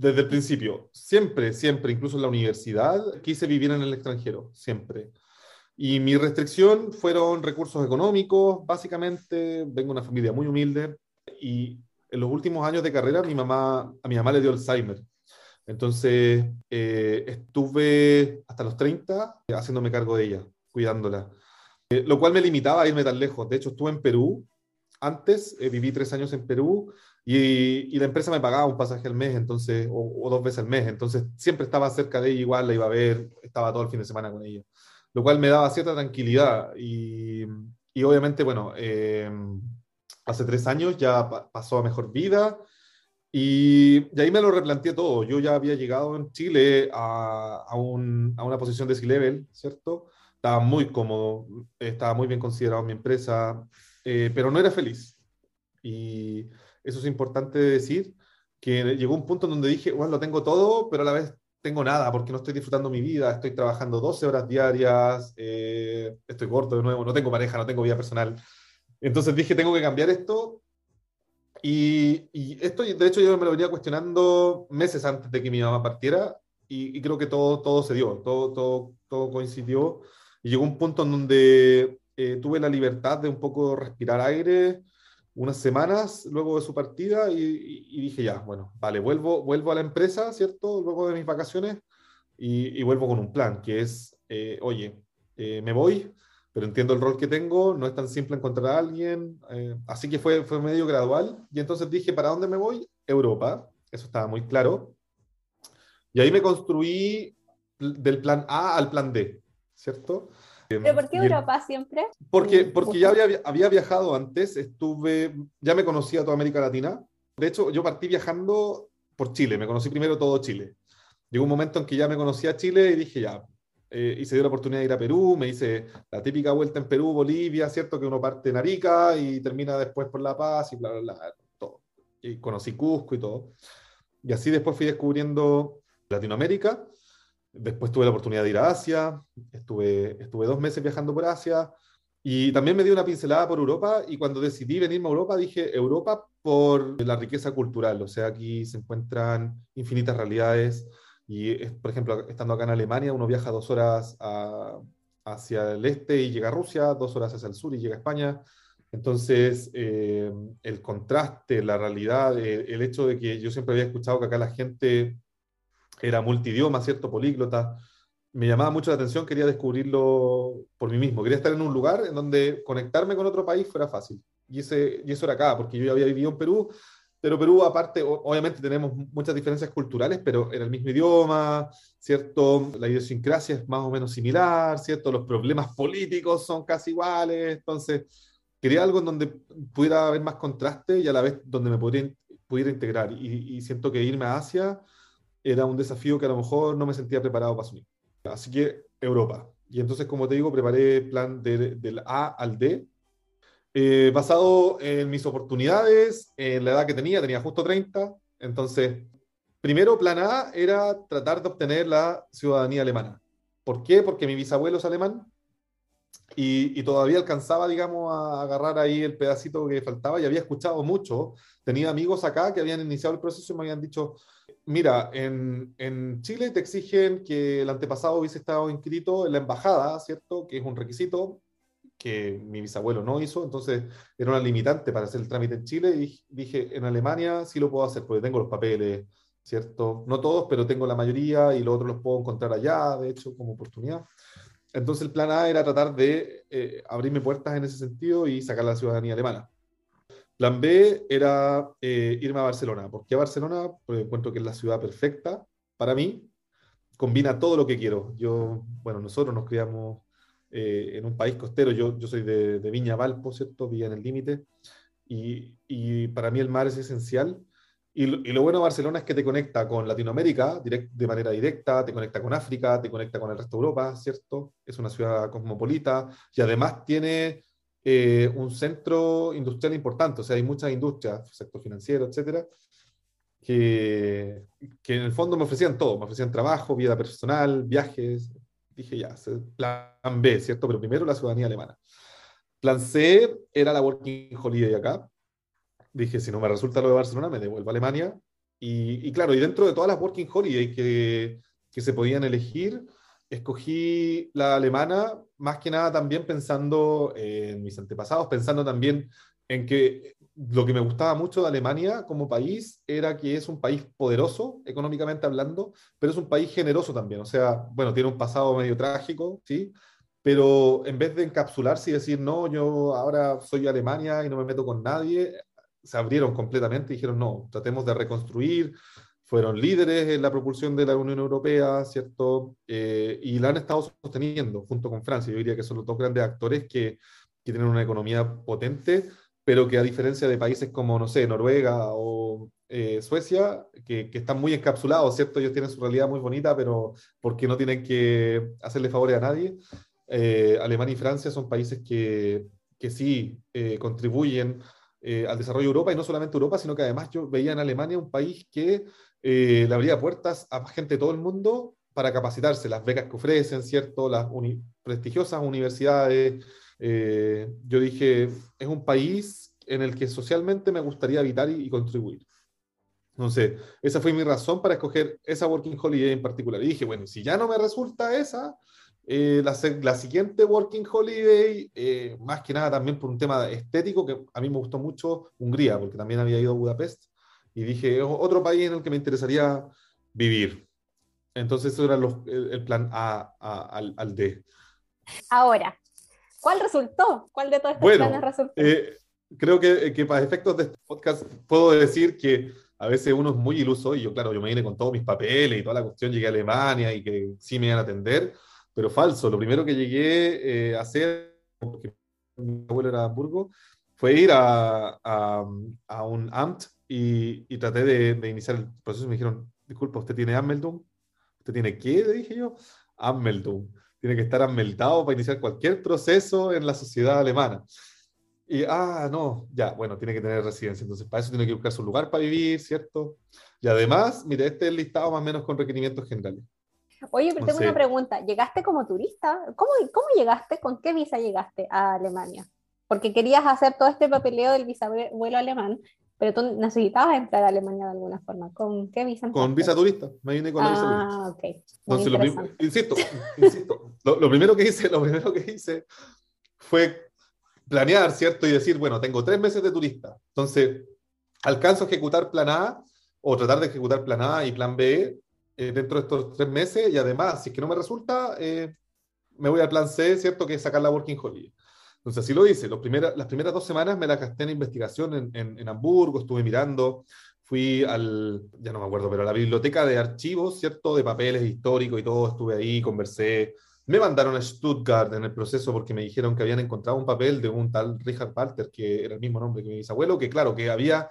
Desde el principio, siempre, siempre, incluso en la universidad, quise vivir en el extranjero, siempre. Y mi restricción fueron recursos económicos, básicamente, vengo de una familia muy humilde y en los últimos años de carrera mi mamá, a mi mamá le dio Alzheimer. Entonces eh, estuve hasta los 30 haciéndome cargo de ella, cuidándola. Eh, lo cual me limitaba a irme tan lejos. De hecho, estuve en Perú antes, eh, viví tres años en Perú y, y, la empresa me pagaba un pasaje al mes, entonces, o, o, dos veces al mes. Entonces siempre estaba cerca de ella, igual la iba a ver, estaba todo el fin de semana con ella. Lo cual me daba cierta tranquilidad. Y, y obviamente, bueno, hace tres años ya pasó a mejor vida y, y, ahí me lo replanteé todo. Yo ya había llegado en Chile a, a, un, a una posición de C-Level, ¿cierto? Estaba muy cómodo, estaba muy bien considerado en mi empresa, eh, pero no era feliz. Y eso es importante decir, que llegó un punto en donde dije, bueno, lo tengo todo, pero a la vez tengo nada, porque no estoy disfrutando mi vida, estoy trabajando 12 horas diarias, eh, estoy corto de nuevo, no tengo pareja, no tengo vida personal. Entonces dije, tengo que cambiar esto y, esto, de hecho, yo me lo venía cuestionando meses antes de que mi mamá partiera y, y creo que todo, todo se dio, todo, todo, todo coincidió. Y llegó un punto en donde eh, tuve la libertad de un poco respirar aire unas semanas luego de su partida y, dije, ya, bueno, vale, vuelvo, vuelvo a la empresa, ¿cierto? Luego de mis vacaciones y, vuelvo con un plan, que es, eh, oye, eh, me voy, pero entiendo el rol que tengo, no es tan simple encontrar a alguien, eh, así que fue, fue medio gradual, y entonces dije, ¿para dónde me voy? Europa, eso estaba muy claro, y ahí me construí del plan A al plan D, ¿cierto? ¿Pero por qué Europa siempre? Porque, porque ya había, había viajado antes, estuve, ya me conocía toda América Latina, de hecho yo partí viajando por Chile, me conocí primero todo Chile. Llegó un momento en que ya me conocía Chile y dije, ya, eh, y se dio la oportunidad de ir a Perú, me hice la típica vuelta en Perú, Bolivia, ¿cierto? Que uno parte en Arica y termina después por La Paz y bla, bla, bla, todo. Y conocí Cusco y todo. Y así después fui descubriendo Latinoamérica. Después tuve la oportunidad de ir a Asia, estuve, estuve dos meses viajando por Asia y también me di una pincelada por Europa y cuando decidí venirme a Europa dije Europa por la riqueza cultural, o sea, aquí se encuentran infinitas realidades, y, por ejemplo, estando acá en Alemania, uno viaja dos horas hacia el este y llega a Rusia, dos horas hacia el sur y llega a España. Entonces, eh, el contraste, la realidad, el, el, hecho de que yo siempre había escuchado que acá la gente era multidioma, ¿cierto? Políglota, me llamaba mucho la atención, quería descubrirlo por mí mismo. Quería estar en un lugar en donde conectarme con otro país fuera fácil. Y, ese, y eso era acá, porque yo ya había vivido en Perú, pero Perú, aparte, obviamente tenemos muchas diferencias culturales, pero en el mismo idioma, ¿cierto? La idiosincrasia es más o menos similar, ¿cierto? Los problemas políticos son casi iguales, entonces quería algo en donde pudiera haber más contraste y a la vez donde me pudiera, pudiera integrar. Y, y siento que irme a Asia era un desafío que a lo mejor no me sentía preparado para asumir. Así que Europa. Y entonces, como te digo, preparé plan de, del A al D, eh, basado en mis oportunidades, en la edad que tenía, tenía justo 30. Entonces, primero, plan A era tratar de obtener la ciudadanía alemana. ¿Por qué? Porque mi bisabuelo es alemán y, y, todavía alcanzaba, digamos, a agarrar ahí el pedacito que faltaba y había escuchado mucho. Tenía amigos acá que habían iniciado el proceso y me habían dicho, mira, en, en Chile te exigen que el antepasado hubiese estado inscrito en la embajada, ¿cierto? Que es un requisito que mi bisabuelo no hizo, entonces era una limitante para hacer el trámite en Chile y dije, en Alemania sí lo puedo hacer porque tengo los papeles, ¿cierto? No todos, pero tengo la mayoría y los otros los puedo encontrar allá, de hecho, como oportunidad. Entonces el plan A era tratar de eh, abrirme puertas en ese sentido y sacar la ciudadanía alemana. Plan B era eh, irme a Barcelona. ¿Por qué Barcelona? Porque encuentro que es la ciudad perfecta para mí. Combina todo lo que quiero. Yo, bueno, nosotros nos criamos eh, en un país costero. Yo, yo soy de, de Viña Valpo, ¿cierto? Villa en el límite. Y, y, para mí el mar es esencial. Y lo, y lo, bueno de Barcelona es que te conecta con Latinoamérica direct, de manera directa, te conecta con África, te conecta con el resto de Europa, ¿cierto? Es una ciudad cosmopolita y además tiene eh, un centro industrial importante. O sea, hay muchas industrias, sector financiero, etcétera, que, que en el fondo me ofrecían todo. Me ofrecían trabajo, vida personal, viajes, dije ya, plan B, ¿cierto? Pero primero la ciudadanía alemana. Plan C era la Working Holiday acá. Dije, si no me resulta lo de Barcelona, me devuelvo a Alemania. y, claro, y dentro de todas las Working Holiday que, que se podían elegir, escogí la alemana más que nada también pensando en mis antepasados, pensando también en que lo que me gustaba mucho de Alemania como país era que es un país poderoso, económicamente hablando, pero es un país generoso también. O sea, bueno, tiene un pasado medio trágico, ¿sí? Pero en vez de encapsularse y decir, no, yo ahora soy Alemania y no me meto con nadie, se abrieron completamente y dijeron, no, tratemos de reconstruir. Fueron líderes en la propulsión de la Unión Europea, ¿cierto? Eh, y la han estado sosteniendo junto con Francia. Yo diría que son los dos grandes actores que, que tienen una economía potente pero que a diferencia de países como, no sé, Noruega o eh, Suecia, que, que, están muy encapsulados, ¿cierto? Ellos tienen su realidad muy bonita, pero porque no tienen que hacerle favores a nadie. Eh, Alemania y Francia son países que, que sí eh, al desarrollo de Europa, y no solamente Europa, sino que además yo veía en Alemania un país que le abría puertas a gente de todo el mundo para capacitarse, las becas que ofrecen, ¿cierto? Las prestigiosas universidades, eh, yo dije, es un país en el que socialmente me gustaría habitar y, contribuir. Entonces, esa fue mi razón para escoger esa Working Holiday en particular. Y dije, bueno, si ya no me resulta esa, eh, la, la, siguiente Working Holiday, eh, más que nada también por un tema estético, que a mí me gustó mucho Hungría, porque también había ido a Budapest, y dije, otro país en el que me interesaría vivir. Entonces, eso era el, plan A, al, al D. Ahora, ¿Cuál resultó? ¿Cuál de todos estos planes resultó? Eh, creo que, que, para efectos de este podcast puedo decir que a veces uno es muy iluso y yo, claro, yo me vine con todos mis papeles y toda la cuestión, llegué a Alemania y que sí me iban a atender, pero falso. Lo primero que llegué eh, a hacer, porque mi abuelo era de Hamburgo, fue ir a, a, un AMT y, traté de, iniciar el proceso. Me dijeron, disculpa, ¿usted tiene Ameldum? ¿Usted tiene qué? Le dije yo, Ameldum tiene que estar ameldado para iniciar cualquier proceso en la sociedad alemana. Y, ah, no, ya, bueno, tiene que tener residencia, entonces para eso tiene que buscar su lugar para vivir, ¿cierto? Y además, mire, este es el listado más o menos con requerimientos generales. Oye, pero tengo una pregunta, ¿llegaste como turista? ¿Cómo, ¿Cómo llegaste? ¿Con qué visa llegaste a Alemania? Porque querías hacer todo este papeleo del visabuelo alemán, pero tú necesitabas entrar a Alemania de alguna forma. ¿Con qué visa? Con visa turista. Me vine con la visa turista. Ah, ok. Entonces, lo, insisto, insisto lo, primero que hice, lo primero que hice fue planear, ¿cierto? Y decir, bueno, tengo tres meses de turista. Entonces, alcanzo a ejecutar plan A o tratar de ejecutar plan A y plan B eh, dentro de estos tres meses. Y además, si es que no me resulta, eh, me voy al plan C, ¿cierto? Que es sacar la Working Holiday. Entonces así lo hice. Los las primeras dos semanas me la gasté en investigación en, en, Hamburgo, estuve mirando, fui al, ya no me acuerdo, pero a la biblioteca de archivos, ¿cierto? De papeles históricos y todo, estuve ahí, conversé. Me mandaron a Stuttgart en el proceso porque me dijeron que habían encontrado un papel de un tal Richard Walter, que era el mismo nombre que mi bisabuelo, que claro, que había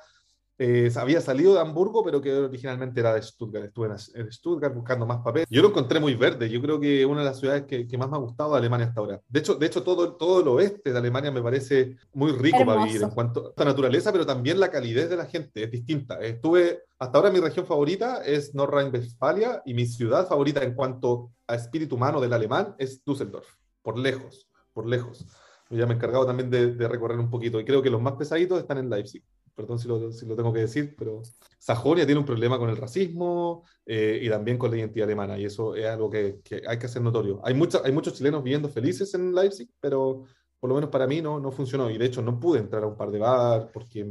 eh, había salido de Hamburgo, pero que originalmente era de Stuttgart. Estuve en, Stuttgart buscando más papel. Yo lo encontré muy verde. Yo creo que una de las ciudades que, que, más me ha gustado de Alemania hasta ahora. De hecho, de hecho todo, todo el oeste de Alemania me parece muy rico para vivir en cuanto a naturaleza, pero también la calidez de la gente es distinta. Estuve, hasta ahora mi región favorita es Nordrhein-Westfalia y mi ciudad favorita en cuanto a espíritu humano del alemán es Düsseldorf, por lejos, por lejos. Yo ya me he encargado también de, de recorrer un poquito y creo que los más pesaditos están en Leipzig perdón si lo, si lo, tengo que decir, pero Sajonia tiene un problema con el racismo eh, y también con la identidad alemana, y eso es algo que, que hay que hacer notorio. Hay, mucha, hay muchos chilenos viviendo felices en Leipzig, pero por lo menos para mí no, no funcionó, y de hecho no pude entrar a un par de bar porque,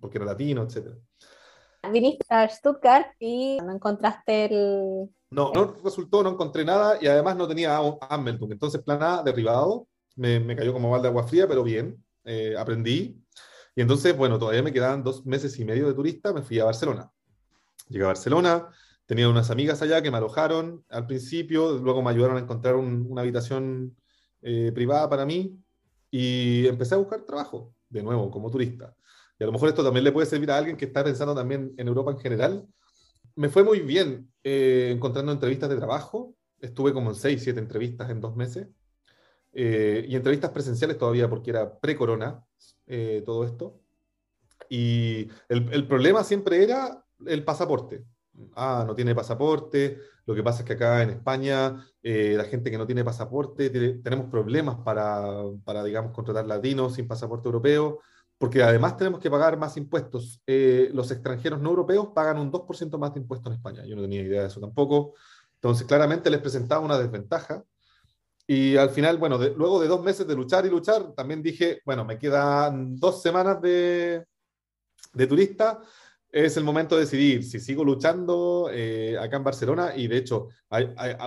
porque era latino, etc. Viniste a Stuttgart y no encontraste el... No, no resultó, no encontré nada, y además no tenía Hamilton, entonces plan A, derribado, me, me cayó como balde de agua fría, pero bien, eh, aprendí, y entonces, bueno, todavía me quedaban dos meses y medio de turista, me fui a Barcelona. Llegué a Barcelona, tenía unas amigas allá que me alojaron al principio, luego me ayudaron a encontrar una habitación eh, privada para mí y empecé a buscar trabajo, de nuevo, como turista. Y a lo mejor esto también le puede servir a alguien que está pensando también en Europa en general. Me fue muy bien eh, encontrando entrevistas de trabajo. Estuve como en seis, siete entrevistas en dos meses. Eh, y entrevistas presenciales todavía porque era pre-corona. Eh, todo esto. Y el, problema siempre era el pasaporte. Ah, no tiene pasaporte. Lo que pasa es que acá en España, eh, la gente que no tiene pasaporte, tenemos problemas para, para, digamos, contratar latinos sin pasaporte europeo, porque además tenemos que pagar más impuestos. Eh, los extranjeros no europeos pagan un 2% más de impuestos en España. Yo no tenía idea de eso tampoco. Entonces, claramente les presentaba una desventaja. Y al final, bueno, luego de dos meses de luchar y luchar, también dije, bueno, me quedan dos semanas de, de turista es el momento de decidir si sigo luchando eh, acá en Barcelona y de hecho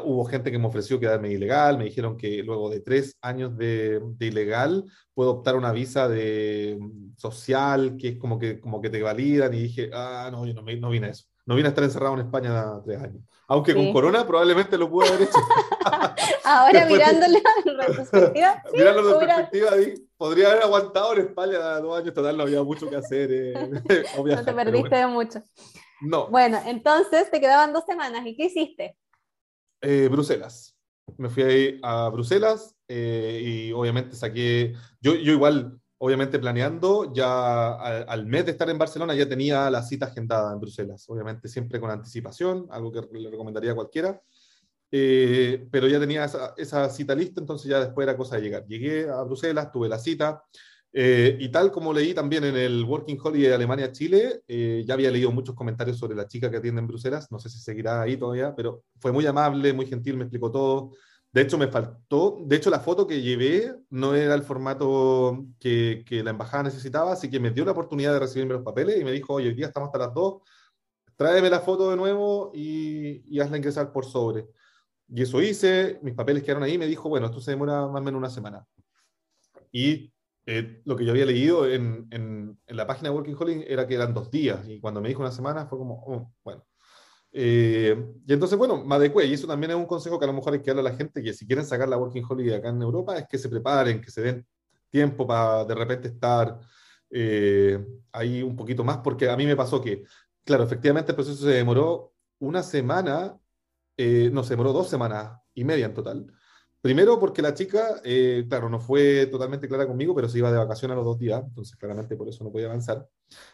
hubo gente que me ofreció quedarme ilegal, me dijeron que luego de tres años de, ilegal puedo optar una visa de mm, social que es como que, como que te validan y dije, ah, no, yo no, no vine a eso, no vine a estar encerrado en España tres años. Aunque con corona probablemente lo pude haber hecho. Ahora mirándolo en retrospectiva. Sí, Mirando en perspectiva, podría haber aguantado en España dos años, total, no había mucho que hacer. Eh, no te perdiste de mucho. No. Bueno, entonces te quedaban dos semanas. ¿Y qué hiciste? Eh, Bruselas. Me fui ahí a Bruselas eh, y obviamente saqué. Yo, yo igual obviamente planeando, ya al, mes de estar en Barcelona ya tenía la cita agendada en Bruselas, obviamente siempre con anticipación, algo que le recomendaría a cualquiera, eh, pero ya tenía esa, cita lista, entonces ya después era cosa de llegar. Llegué a Bruselas, tuve la cita, eh, y tal como leí también en el Working Holiday de Alemania-Chile, eh, ya había leído muchos comentarios sobre la chica que atiende en Bruselas, no sé si seguirá ahí todavía, pero fue muy amable, muy gentil, me explicó todo. De hecho, me faltó, de hecho, la foto que llevé no era el formato que, la embajada necesitaba, así que me dio la oportunidad de recibirme los papeles y me dijo, oye, hoy día estamos hasta las 2, tráeme la foto de nuevo y, y hazla ingresar por sobre. Y eso hice, mis papeles quedaron ahí, me dijo, bueno, esto se demora más o menos una semana. Y eh, lo que yo había leído en, la página de Working Holiday era que eran dos días, y cuando me dijo una semana fue como, oh, bueno. Eh, y entonces, bueno, me adecué, y eso también es un consejo que a lo mejor hay que darle a la gente, que si quieren sacar la Working Holiday acá en Europa, es que se preparen, que se den tiempo para de repente estar eh, ahí un poquito más, porque a mí me pasó que, claro, efectivamente el proceso se demoró una semana, eh, no, se demoró dos semanas y media en total, Primero porque la chica, eh, claro, no fue totalmente clara conmigo, pero se iba de vacaciones a los dos días, entonces claramente por eso no podía avanzar.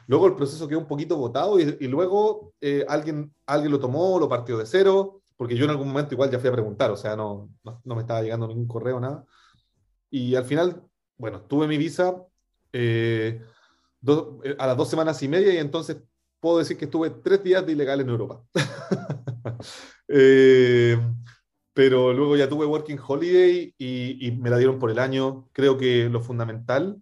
Luego el proceso quedó un poquito botado y, luego eh, alguien, alguien lo tomó, lo partió de cero, porque yo en algún momento igual ya fui a preguntar, o sea, no, no, me estaba llegando ningún correo, nada. Y al final, bueno, tuve mi visa eh, a las dos semanas y media y entonces puedo decir que estuve tres días de ilegal en Europa. pero luego ya tuve Working Holiday y, me la dieron por el año. Creo que lo fundamental,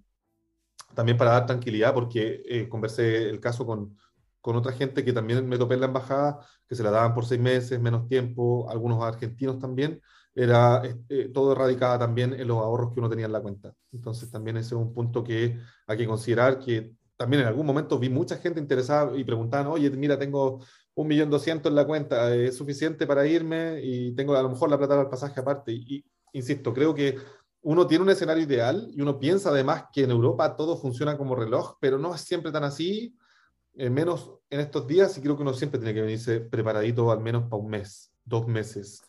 también para dar tranquilidad, porque eh, conversé el caso con, con, otra gente que también me topé en la embajada, que se la daban por seis meses, menos tiempo, algunos argentinos también, era eh, todo radicada también en los ahorros que uno tenía en la cuenta. Entonces también ese es un punto que hay que considerar, que también en algún momento vi mucha gente interesada y preguntaban, oye, mira, tengo un millón doscientos en la cuenta es suficiente para irme y tengo a lo mejor la plata del pasaje aparte. Y, insisto, creo que uno tiene un escenario ideal y uno piensa además que en Europa todo funciona como reloj, pero no es siempre tan así, eh, menos en estos días, y creo que uno siempre tiene que venirse preparadito al menos para un mes, dos meses,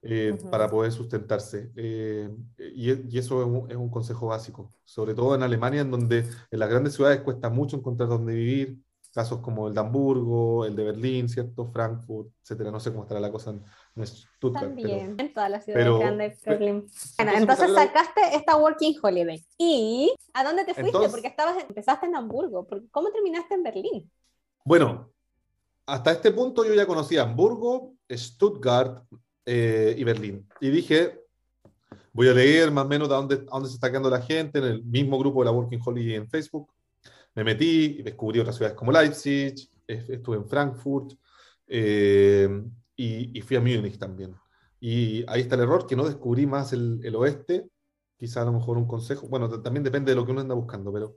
eh, para poder sustentarse. Eh, y, eso es un, es un, consejo básico, sobre todo en Alemania, en donde en las grandes ciudades cuesta mucho encontrar dónde vivir, casos como el de Hamburgo, el de Berlín, ¿cierto? Frankfurt, etcétera. No sé cómo estará la cosa en, Stuttgart. También, en todas las ciudades grandes de Berlín. Bueno, entonces sacaste esta Working Holiday. ¿Y a dónde te fuiste? Porque estabas, empezaste en Hamburgo. ¿Cómo terminaste en Berlín? Bueno, hasta este punto yo ya conocía Hamburgo, Stuttgart eh, y Berlín. Y dije, voy a leer más o menos de dónde, a dónde se está quedando la gente en el mismo grupo de la Working Holiday en Facebook me metí y descubrí otras ciudades como Leipzig, estuve en Frankfurt eh, y, fui a Múnich también. Y ahí está el error, que no descubrí más el, oeste, quizá a lo mejor un consejo, bueno, también depende de lo que uno anda buscando, pero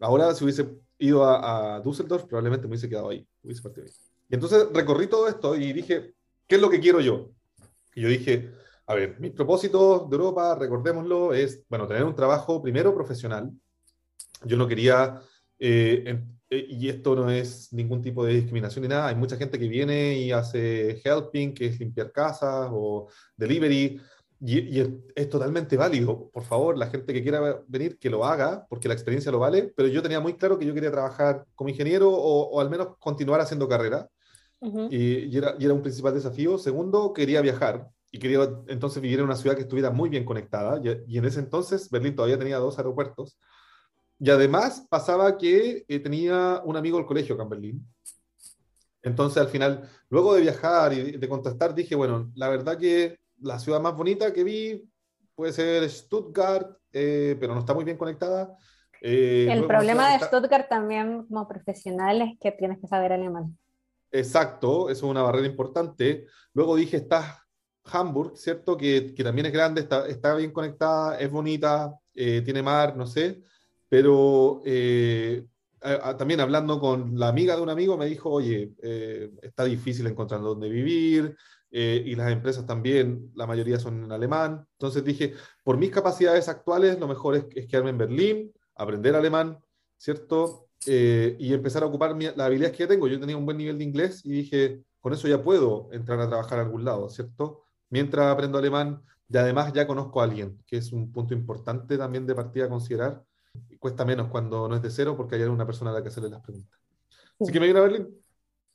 ahora si hubiese ido a, Düsseldorf, probablemente me hubiese quedado ahí, hubiese partido ahí. Y entonces recorrí todo esto y dije, ¿qué es lo que quiero yo? Y yo dije, a ver, mi propósito de Europa, recordémoslo, es, bueno, tener un trabajo primero profesional. Yo no quería eh, eh, y esto no es ningún tipo de discriminación ni nada. Hay mucha gente que viene y hace helping, que es limpiar casas o delivery, y, es, totalmente válido. Por favor, la gente que quiera venir, que lo haga, porque la experiencia lo vale. Pero yo tenía muy claro que yo quería trabajar como ingeniero o, al menos continuar haciendo carrera. y, era, y, era, un principal desafío. Segundo, quería viajar y quería entonces vivir en una ciudad que estuviera muy bien conectada. Y, y en ese entonces Berlín todavía tenía dos aeropuertos Y además pasaba que eh, tenía un amigo del colegio acá en Berlín. Entonces al final, luego de viajar y de contrastar, dije, bueno, la verdad que la ciudad más bonita que vi puede ser Stuttgart, eh, pero no está muy bien conectada. Eh, el problema de Stuttgart también como profesional es que tienes que saber alemán. Exacto, eso es una barrera importante. Luego dije, está Hamburg, ¿cierto? Que, que también es grande, está, está, bien conectada, es bonita, eh, tiene mar, no sé, pero también hablando con la amiga de un amigo me dijo, oye, está difícil encontrar dónde vivir, eh, y las empresas también, la mayoría son en alemán. Entonces dije, por mis capacidades actuales, lo mejor es, es quedarme en Berlín, aprender alemán, ¿cierto? Eh, y empezar a ocupar las habilidades que ya tengo. Yo tenía un buen nivel de inglés y dije, con eso ya puedo entrar a trabajar a algún lado, ¿cierto? Mientras aprendo alemán y además ya conozco a alguien, que es un punto importante también de partida a considerar. Cuesta menos cuando no es de cero porque hay una persona a la que hacerle las preguntas. Así que me vine a Berlín.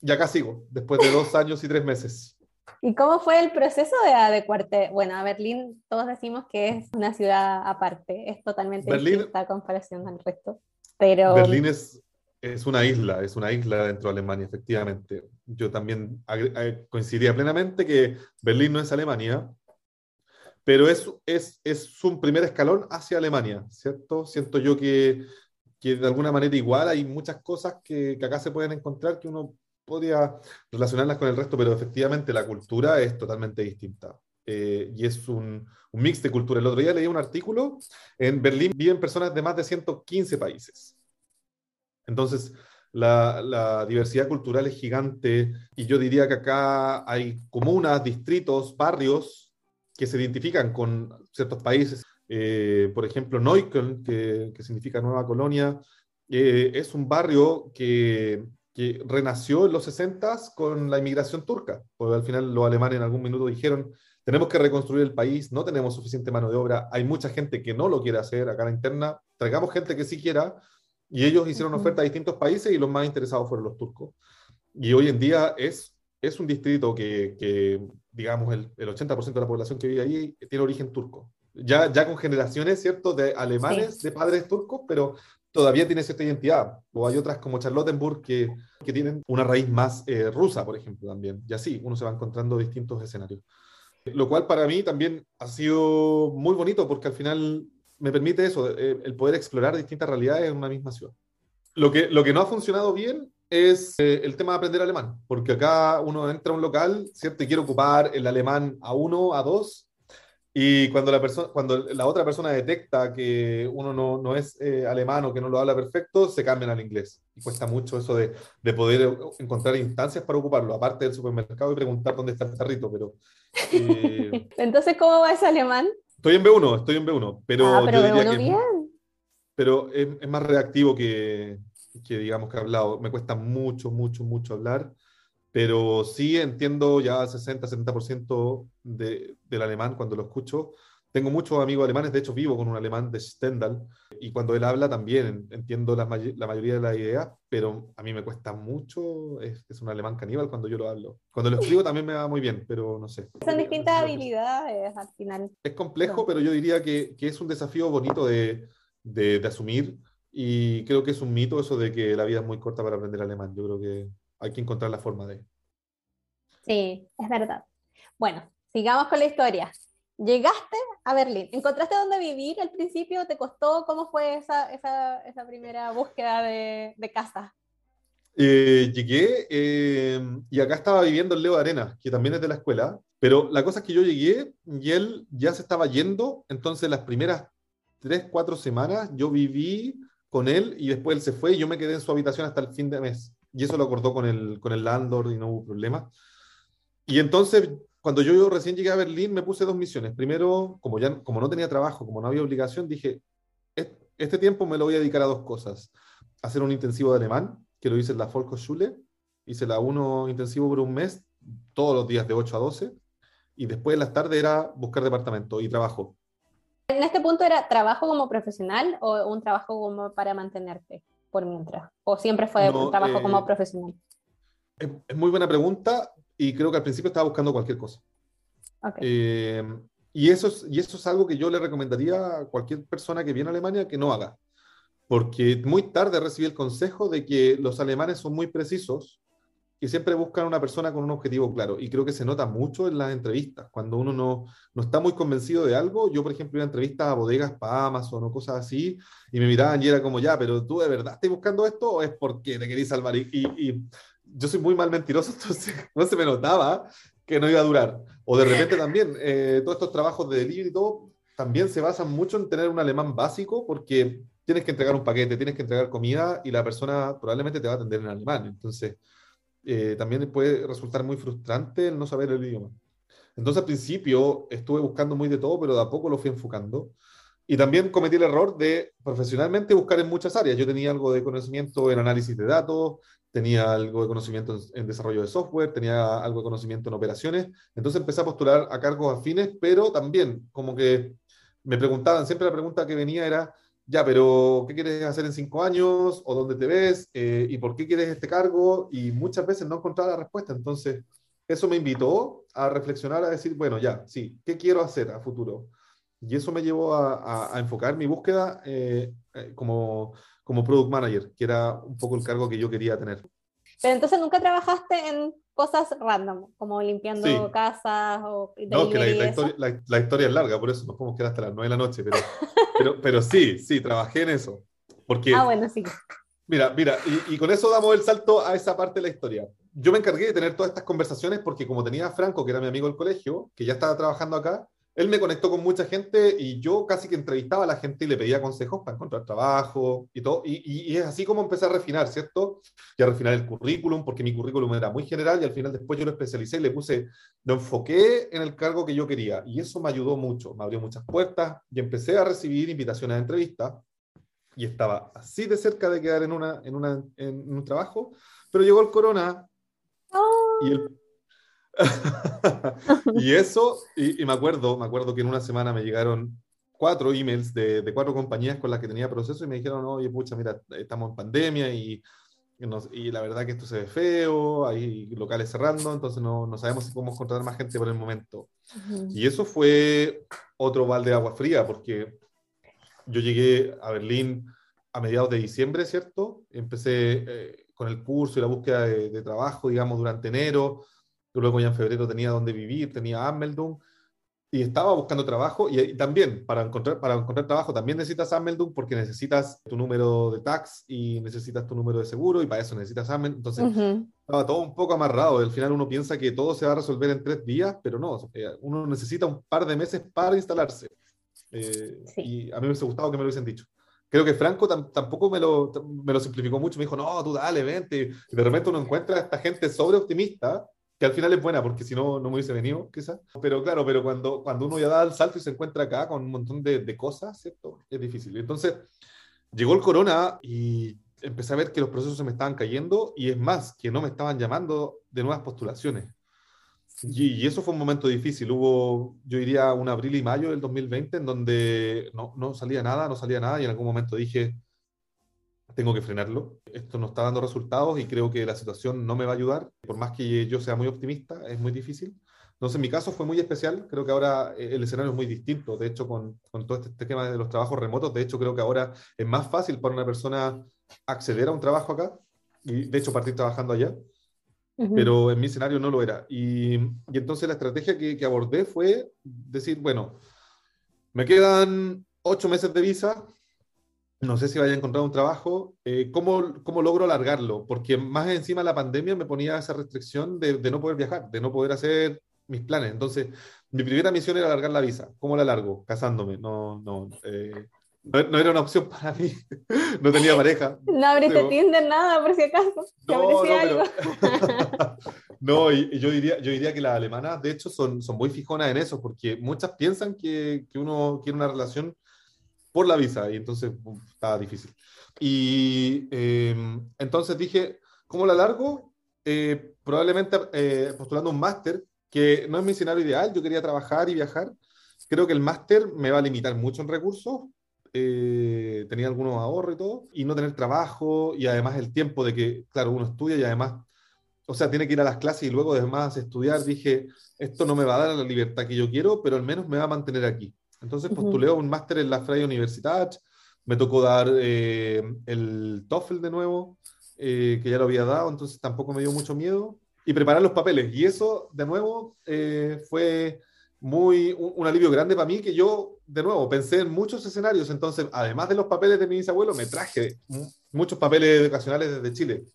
Y acá sigo, después de dos años y tres meses. ¿Y cómo fue el proceso de adecuarte? Bueno, a Berlín todos decimos que es una ciudad aparte, es totalmente Berlín, distinta a comparación al resto. Pero... Berlín es, es una isla, es una isla dentro de Alemania, efectivamente. Yo también coincidía plenamente que Berlín no es Alemania, pero es, es, es un primer escalón hacia Alemania, ¿cierto? Siento yo que, que de alguna manera igual hay muchas cosas que, que acá se pueden encontrar que uno podría relacionarlas con el resto, pero efectivamente la cultura es totalmente distinta. Eh, y es un, un, mix de cultura. El otro día leí un artículo, en Berlín viven personas de más de 115 países. Entonces, la, la, diversidad cultural es gigante y yo diría que acá hay comunas, distritos, barrios que se identifican con ciertos países. Eh, por ejemplo, Neukölln, que, que significa nueva colonia, eh, es un barrio que que renació en los 60 con la inmigración turca, porque al final los alemanes en algún minuto dijeron, tenemos que reconstruir el país, no tenemos suficiente mano de obra, hay mucha gente que no lo quiere hacer acá en la interna, traigamos gente que sí quiera, y ellos hicieron oferta a distintos países y los más interesados fueron los turcos. Y hoy en día es, es un distrito que, que digamos, el, el 80% de la población que vive ahí tiene origen turco. Ya, ya con generaciones, ¿cierto?, de alemanes, de padres turcos, pero todavía tiene cierta identidad. O hay otras como Charlottenburg que, que tienen una raíz más eh, rusa, por ejemplo, también. Y así uno se va encontrando distintos escenarios. Lo cual para mí también ha sido muy bonito porque al final me permite eso, eh, el poder explorar distintas realidades en una misma ciudad. Lo que, lo que no ha funcionado bien es eh, el tema de aprender alemán, porque acá uno entra a un local, ¿cierto? Y quiere ocupar el alemán A1, A2, y cuando la, persona, cuando la otra persona detecta que uno no, no es eh, alemán o que no lo habla perfecto, se cambian al inglés. Y cuesta mucho eso de, de, poder encontrar instancias para ocuparlo, aparte del supermercado y preguntar dónde está el carrito. Pero, eh, Entonces, ¿cómo va ese alemán? Estoy en B1, estoy en B1. Pero, ah, pero B1 bien. pero es, es, más reactivo que, que, digamos, que hablado. Me cuesta mucho, mucho, mucho hablar pero sí entiendo ya 60-70% de, del alemán cuando lo escucho. Tengo muchos amigos alemanes, de hecho vivo con un alemán de Stendhal, y cuando él habla también entiendo la, la mayoría de las ideas, pero a mí me cuesta mucho, es, es, un alemán caníbal cuando yo lo hablo. Cuando lo escribo también me va muy bien, pero no sé. Son distintas habilidades al final. Es complejo, pero yo diría que, que es un desafío bonito de, de, de asumir, y creo que es un mito eso de que la vida es muy corta para aprender alemán. Yo creo que hay que encontrar la forma de. Sí, es verdad. Bueno, sigamos con la historia. Llegaste a Berlín, ¿encontraste dónde vivir al principio? ¿Te costó? ¿Cómo fue esa, esa, esa primera búsqueda de, de casa? Eh, llegué eh, y acá estaba viviendo el Leo Arena, que también es de la escuela, pero la cosa es que yo llegué y él ya se estaba yendo, entonces las primeras tres, cuatro semanas yo viví con él y después él se fue y yo me quedé en su habitación hasta el fin de mes y eso lo acordó con el, con el landlord y no hubo problema. Y entonces, cuando yo recién llegué a Berlín, me puse dos misiones. Primero, como, ya, como no tenía trabajo, como no había obligación, dije, este tiempo me lo voy a dedicar a dos cosas. Hacer un intensivo de alemán, que lo hice en la Volksschule. Hice la uno intensivo por un mes, todos los días de 8 a 12. Y después en las tardes era buscar departamento y trabajo. ¿En este punto era trabajo como profesional o un trabajo como para mantenerte? por mientras? ¿O siempre fue un trabajo como eh, profesional? Es, es, muy buena pregunta y creo que al principio estaba buscando cualquier cosa. Okay. Eh, y, eso es, y eso es algo que yo le recomendaría a cualquier persona que viene a Alemania que no haga. porque muy tarde recibí el consejo de que los alemanes son muy precisos y siempre buscan una persona con un objetivo claro. Y creo que se nota mucho en las entrevistas. Cuando uno no, no está muy convencido de algo, yo, por ejemplo, iba a entrevistas a bodegas para Amazon o cosas así, y me miraban y era como, ya, pero tú de verdad estás buscando esto o es porque te querés salvar? Y, y, yo soy muy mal mentiroso, entonces no se me notaba que no iba a durar. O de repente también, eh, todos estos trabajos de delivery y todo, también se basan mucho en tener un alemán básico, porque tienes que entregar un paquete, tienes que entregar comida y la persona probablemente te va a atender en alemán. Entonces, eh, también puede resultar muy frustrante el no saber el idioma. Entonces al principio estuve buscando muy de todo, pero de a poco lo fui enfocando. Y también cometí el error de profesionalmente buscar en muchas áreas. Yo tenía algo de conocimiento en análisis de datos, tenía algo de conocimiento en, desarrollo de software, tenía algo de conocimiento en operaciones. Entonces empecé a postular a cargos afines, pero también como que me preguntaban, siempre la pregunta que venía era, ya, pero ¿qué quieres hacer en cinco años? ¿O dónde te ves? Eh, ¿Y por qué quieres este cargo? Y muchas veces no encontraba la respuesta. Entonces, eso me invitó a reflexionar, a decir, bueno, ya, sí, ¿qué quiero hacer a futuro? Y eso me llevó a, enfocar mi búsqueda eh, eh, como, como product manager, que era un poco el cargo que yo quería tener. Pero entonces nunca trabajaste en cosas random, como limpiando casas o... No, que la, historia, es larga, por eso nos podemos quedar hasta las 9 de la noche, pero, pero, pero sí, sí, trabajé en eso. Porque, ah, bueno, sí. Mira, mira, y, y, con eso damos el salto a esa parte de la historia. Yo me encargué de tener todas estas conversaciones porque como tenía a Franco, que era mi amigo del colegio, que ya estaba trabajando acá, él me conectó con mucha gente y yo casi que entrevistaba a la gente y le pedía consejos para encontrar trabajo y todo. Y, y, es así como empecé a refinar, ¿cierto? Y a refinar el currículum, porque mi currículum era muy general y al final después yo lo especialicé y le puse, lo enfoqué en el cargo que yo quería. Y eso me ayudó mucho, me abrió muchas puertas y empecé a recibir invitaciones a entrevistas. Y estaba así de cerca de quedar en, una, en, una, en un trabajo, pero llegó el corona y el y eso, y, y, me acuerdo, me acuerdo que en una semana me llegaron cuatro emails de, de, cuatro compañías con las que tenía proceso y me dijeron, oye, pucha, mira, estamos en pandemia y, y, la verdad que esto se ve feo, hay locales cerrando, entonces no, no sabemos si podemos contratar más gente por el momento. Y eso fue otro balde de agua fría, porque yo llegué a Berlín a mediados de diciembre, ¿cierto? Empecé eh, con el curso y la búsqueda de, de trabajo, digamos, durante enero luego ya en febrero tenía donde vivir, tenía Ameldung, y estaba buscando trabajo, y, también para encontrar, para encontrar trabajo también necesitas Ameldung porque necesitas tu número de tax y necesitas tu número de seguro, y para eso necesitas Ameldung, entonces estaba todo un poco amarrado, al final uno piensa que todo se va a resolver en tres días, pero no, uno necesita un par de meses para instalarse. Eh, y a mí me hubiese gustado que me lo hubiesen dicho creo que Franco tampoco me lo, me lo, simplificó mucho. Me dijo, no, tú dale, vente. Y de repente uno encuentra a esta gente sobre optimista que al final es buena, porque si no, no me hubiese venido, quizás. Pero claro, pero cuando, cuando uno ya da el salto y se encuentra acá con un montón de, de cosas, ¿cierto? Es difícil. Entonces, llegó el corona y empecé a ver que los procesos se me estaban cayendo y es más, que no me estaban llamando de nuevas postulaciones. Y, y, eso fue un momento difícil. Hubo, yo diría, un abril y mayo del 2020 en donde no, no salía nada, no salía nada y en algún momento dije, tengo que frenarlo. Esto no está dando resultados y creo que la situación no me va a ayudar. Por más que yo sea muy optimista, es muy difícil. Entonces, en mi caso fue muy especial. Creo que ahora eh, el escenario es muy distinto. De hecho, con, con todo este tema de los trabajos remotos, de hecho, creo que ahora es más fácil para una persona acceder a un trabajo acá y, de hecho, partir trabajando allá. Pero en mi escenario no lo era. Y, y entonces la estrategia que, que abordé fue decir, bueno, me quedan ocho meses de visa, no sé si vaya a encontrar un trabajo, eh, ¿cómo, ¿cómo, logro alargarlo? Porque más encima la pandemia me ponía esa restricción de, de, no poder viajar, de no poder hacer mis planes. Entonces, mi primera misión era alargar la visa. ¿Cómo la alargo? Casándome. No, no, eh, no, era una opción para mí. no tenía pareja. No abriste Tinder nada, por si acaso. No, no, no y, yo, diría, yo diría que las alemanas, de hecho, son, son muy fijonas en eso, porque muchas piensan que, que uno quiere una relación por la visa, y entonces estaba difícil. Y em, entonces dije, ¿cómo la largo? Eh, probablemente eh, postulando un máster, que no es mi escenario ideal, yo quería trabajar y viajar. Creo que el máster me va a limitar mucho en recursos, eh, tenía algunos ahorros y todo, y no tener trabajo, y además el tiempo de que, claro, uno estudia y además, o sea, tiene que ir a las clases y luego además estudiar, dije, esto no me va a dar la libertad que yo quiero, pero al menos me va a mantener aquí. Entonces postulé un máster en la Freie Universität, me tocó dar eh, el TOEFL de nuevo, eh, que ya lo había dado, entonces tampoco me dio mucho miedo, y preparar los papeles. Y eso, de nuevo, eh, fue muy un, alivio grande para mí, que yo, de nuevo, pensé en muchos escenarios, entonces, además de los papeles de mi bisabuelo, me traje muchos papeles educacionales desde Chile.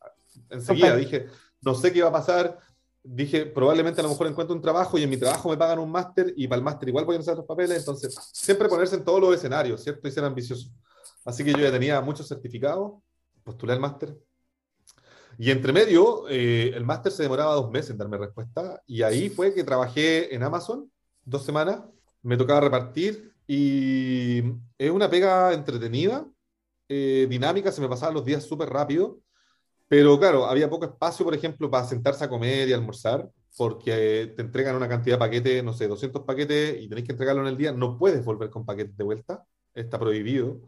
Enseguida dije, no sé qué iba a pasar, dije, probablemente a lo mejor encuentro un trabajo y en mi trabajo me pagan un máster y para el máster igual voy a necesitar los papeles, entonces siempre ponerse en todos los escenarios, ¿cierto? Y ser ambicioso. Así que yo ya tenía muchos certificados, postulé al máster. Y entre medio, eh, el máster se demoraba dos meses en darme respuesta y ahí fue que trabajé en Amazon dos semanas, me tocaba repartir y es una pega entretenida, eh, dinámica, se me pasaban los días súper rápido pero claro, había poco espacio, por ejemplo, para sentarse a comer y almorzar, porque te entregan una cantidad de paquetes, no sé, 200 paquetes y tenés que entregarlo en el día. No puedes volver con paquetes de vuelta, está prohibido.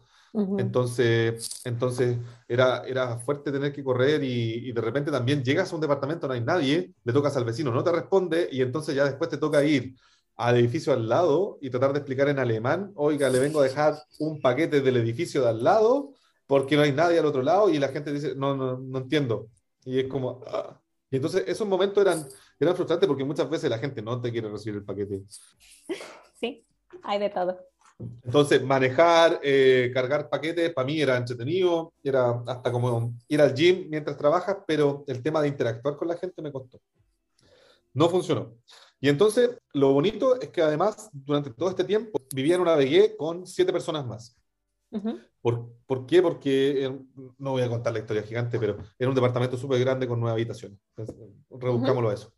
Entonces, entonces era, era fuerte tener que correr y, y, de repente también llegas a un departamento, no hay nadie, le tocas al vecino, no te responde y entonces ya después te toca ir al edificio al lado y tratar de explicar en alemán, oiga, le vengo a dejar un paquete del edificio de al lado porque no hay nadie al otro lado y la gente dice, no, no, no entiendo. Y es como... Ah. Y entonces esos momentos eran, eran frustrantes porque muchas veces la gente no te quiere recibir el paquete. Sí, hay de todo. Entonces, manejar, eh, cargar paquetes, para mí era entretenido, era hasta como ir al gym mientras trabajas, pero el tema de interactuar con la gente me costó. No funcionó. Y entonces, lo bonito es que además, durante todo este tiempo, vivía en una BG con siete personas más. ¿Por, ¿Por, qué? Porque, no voy a contar la historia gigante, pero era un departamento súper grande con nueve habitaciones. rebuscámoslo a eso.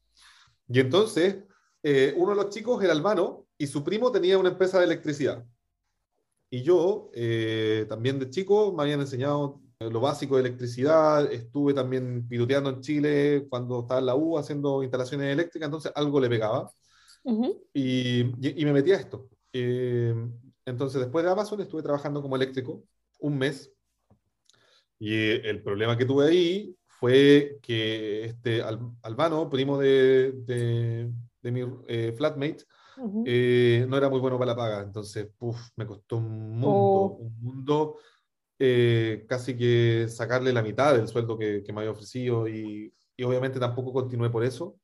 Y entonces, eh, uno de los chicos era albano y su primo tenía una empresa de electricidad. Y yo, eh, también de chico, me habían enseñado lo básico de electricidad, estuve también piloteando en Chile cuando estaba en la U haciendo instalaciones eléctricas, entonces algo le pegaba. y, y, me metí a esto. Eh, entonces, después de Amazon estuve trabajando como eléctrico un mes. Y el problema que tuve ahí fue que este Albano, primo de, de, mi eh, flatmate, eh, no era muy bueno para la paga. Entonces, me costó un mundo, oh. un mundo eh, casi que sacarle la mitad del sueldo que, que me había ofrecido y, y, obviamente tampoco continué por eso.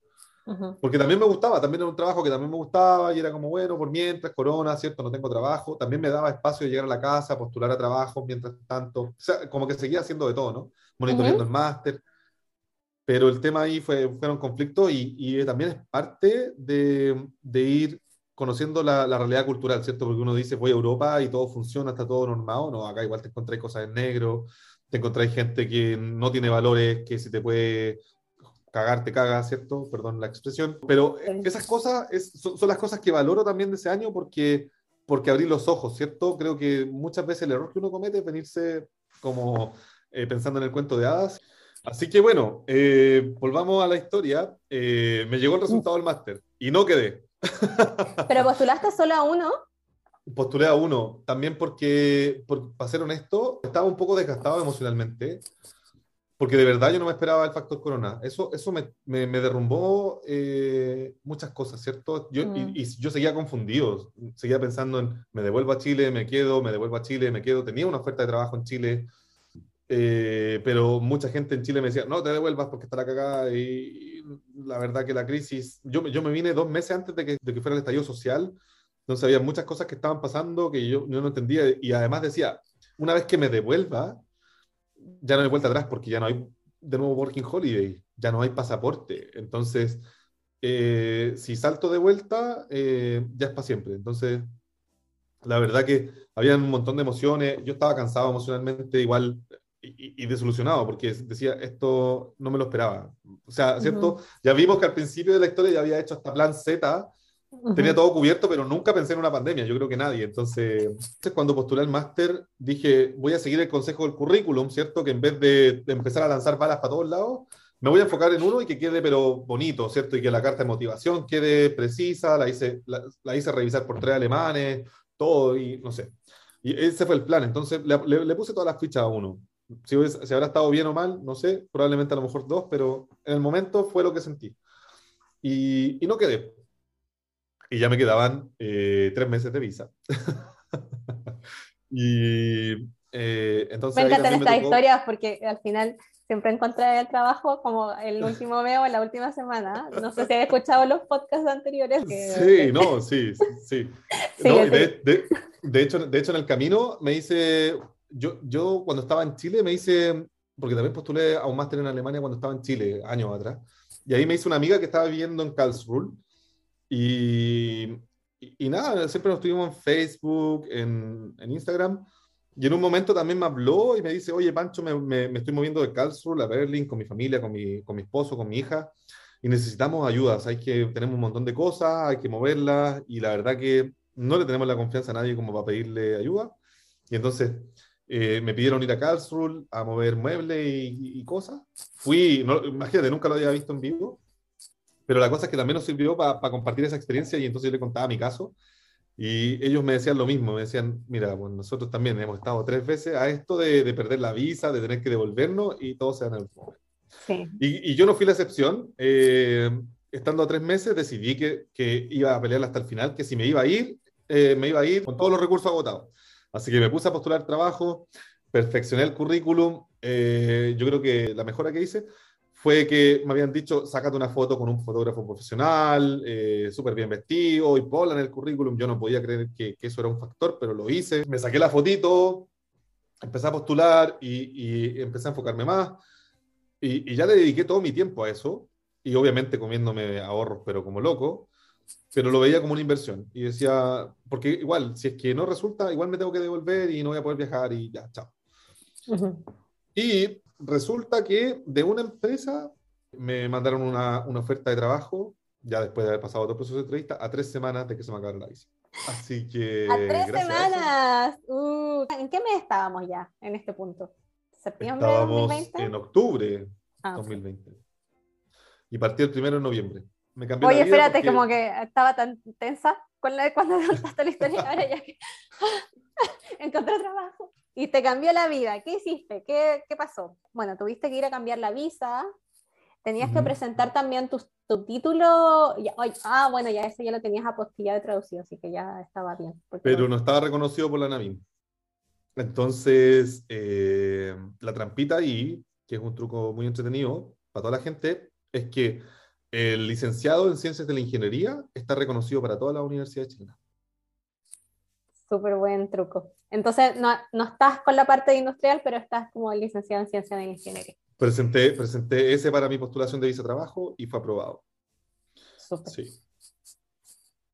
Porque también me gustaba, también era un trabajo que también me gustaba y era como, bueno, por mientras, corona, ¿cierto? No tengo trabajo. También me daba espacio de llegar a la casa, postular a trabajo mientras tanto. O sea, como que seguía haciendo de todo, ¿no? Monitoreando el máster. Pero el tema ahí fue, un conflicto y, y también es parte de, de ir conociendo la, la, realidad cultural, ¿cierto? Porque uno dice, voy a Europa y todo funciona, está todo normado. No, acá igual te encontráis cosas en negro, te encontráis gente que no tiene valores, que si te puede cagar te caga, ¿cierto? Perdón la expresión. Pero esas cosas son, las cosas que valoro también de ese año porque, porque abrí los ojos, ¿cierto? Creo que muchas veces el error que uno comete es venirse como eh, pensando en el cuento de hadas. Así que bueno, eh, volvamos a la historia. Eh, me llegó el resultado del máster y no quedé. ¿Pero postulaste solo a uno? Postulé a uno, también porque, por, para ser honesto, estaba un poco desgastado emocionalmente porque de verdad yo no me esperaba el factor corona. Eso, eso me, me, derrumbó eh, muchas cosas, ¿cierto? Yo, y, y, yo seguía confundido, seguía pensando en, me devuelvo a Chile, me quedo, me devuelvo a Chile, me quedo. Tenía una oferta de trabajo en Chile, eh, pero mucha gente en Chile me decía, no te devuelvas porque está la cagada. Y, la verdad que la crisis, yo, yo me vine dos meses antes de que, de que fuera el estallido social, entonces había muchas cosas que estaban pasando que yo, yo no entendía y además decía, una vez que me devuelva, ya no hay vuelta atrás porque ya no hay de nuevo Working Holiday, ya no hay pasaporte. Entonces, eh, si salto de vuelta, eh, ya es para siempre. Entonces, la verdad que había un montón de emociones. Yo estaba cansado emocionalmente, igual y, desilusionado, porque decía, esto no me lo esperaba. O sea, ¿cierto? Ya vimos que al principio de la historia ya había hecho hasta plan Z Tenía todo cubierto, pero nunca pensé en una pandemia, yo creo que nadie. Entonces, cuando postulé el máster, dije, voy a seguir el consejo del currículum, ¿cierto? Que en vez de, empezar a lanzar balas para todos lados, me voy a enfocar en uno y que quede, pero bonito, ¿cierto? Y que la carta de motivación quede precisa, la hice, la, hice revisar por tres alemanes, todo, y no sé. Y ese fue el plan. Entonces, le, puse todas las fichas a uno. Si, si habrá estado bien o mal, no sé, probablemente a lo mejor dos, pero en el momento fue lo que sentí. Y, y no quedé y ya me quedaban eh, tres meses de visa. y, Eh, entonces me encantan estas historias porque al final siempre encontré el trabajo como el último mes o la última semana. No sé si has escuchado los podcasts anteriores. Sí, no, sí, sí. de, hecho, de hecho, en el camino me hice, yo, yo cuando estaba en Chile me hice, porque también postulé a un máster en Alemania cuando estaba en Chile, años atrás, y ahí me hice una amiga que estaba viviendo en Karlsruhe, y, y, nada, siempre nos tuvimos en Facebook, en, en Instagram, y en un momento también me habló y me dice, oye, Pancho, me, me, estoy moviendo de Karlsruhe a Berlín con mi familia, con mi, con mi esposo, con mi hija, y necesitamos ayudas. Hay que, tenemos un montón de cosas, hay que moverlas, y la verdad que no le tenemos la confianza a nadie como para pedirle ayuda. Y entonces eh, me pidieron ir a Karlsruhe a mover muebles y, cosas. Fui, no, imagínate, nunca lo había visto en vivo, pero la cosa es que también nos sirvió para compartir esa experiencia y entonces yo le contaba mi caso y ellos me decían lo mismo, me decían, mira, nosotros también hemos estado tres veces a esto de, de perder la visa, de tener que devolvernos y todo se da en el momento. Sí. Y, y, yo no fui la excepción. Eh, estando a tres meses decidí que, que, iba a pelear hasta el final, que si me iba a ir, eh, me iba a ir con todos los recursos agotados. Así que me puse a postular trabajo, perfeccioné el currículum. Eh, yo creo que la mejora que hice fue que me habían dicho, sácate una foto con un fotógrafo profesional, eh, súper bien vestido, y pola en el currículum. Yo no podía creer que, que, eso era un factor, pero lo hice. Me saqué la fotito, empecé a postular y, y empecé a enfocarme más. Y, y, ya le dediqué todo mi tiempo a eso, y obviamente comiéndome ahorros, pero como loco, pero lo veía como una inversión. Y decía, porque igual, si es que no resulta, igual me tengo que devolver y no voy a poder viajar y ya, chao. Uh Y resulta que de una empresa me mandaron una, una, oferta de trabajo, ya después de haber pasado otro proceso de entrevista, a tres semanas de que se me acabara la visa. Así que... ¡A tres semanas! Uh, ¿En qué mes estábamos ya en este punto? ¿Septiembre de 2020? en octubre ah, 2020. Y partí el primero de noviembre. Me cambió Oye, espérate, como que estaba tan tensa con la, cuando contaste la historia, ahora ya que encontré trabajo y te cambió la vida. ¿Qué hiciste? ¿Qué, ¿Qué, pasó? Bueno, tuviste que ir a cambiar la visa, tenías que presentar también tu, tu título. ah, bueno, ya ese ya lo tenías apostillado y traducido, así que ya estaba bien. Pero no estaba reconocido por la NAVIM. Entonces, eh, la trampita ahí, que es un truco muy entretenido para toda la gente, es que el licenciado en Ciencias de la Ingeniería está reconocido para toda la Universidad de China. Súper buen truco. Entonces, no, no, estás con la parte de industrial, pero estás como licenciado en ciencia de ingeniería. Presenté, presenté ese para mi postulación de visa trabajo y fue aprobado. Súper. Sí.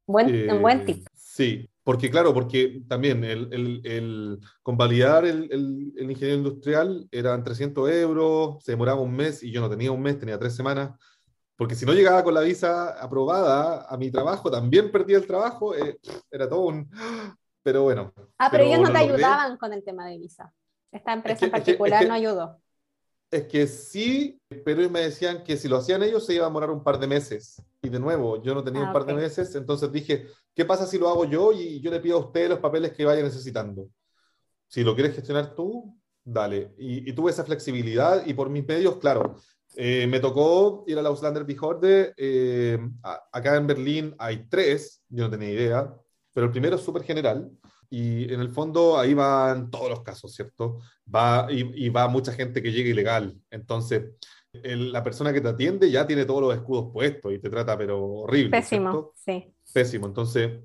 Buen, eh, buen tip. Sí, porque claro, porque también el, el, el convalidar el, el, ingeniero industrial eran 300 euros, se demoraba un mes y yo no tenía un mes, tenía tres semanas. Porque si no llegaba con la visa aprobada a mi trabajo, también perdía el trabajo. Eh, era todo un pero bueno. Ah, pero, ellos no te ayudaban con el tema de visa. Esta empresa en particular no ayudó. Es que sí, pero me decían que si lo hacían ellos se iba a demorar un par de meses. Y de nuevo, yo no tenía un ah, par de meses, entonces dije, ¿qué pasa si lo hago yo y yo le pido a ustedes los papeles que vaya necesitando? Si lo quieres gestionar tú, dale. Y, tuve esa flexibilidad y por mis medios, claro, eh, me tocó ir a la Auslander Behörde. Eh, acá en Berlín hay tres, yo no tenía idea pero el primero es súper general y en el fondo ahí van todos los casos, ¿cierto? Va, y, va mucha gente que llega ilegal. Entonces, la persona que te atiende ya tiene todos los escudos puestos y te trata, pero horrible. Pésimo, sí. Pésimo. Entonces,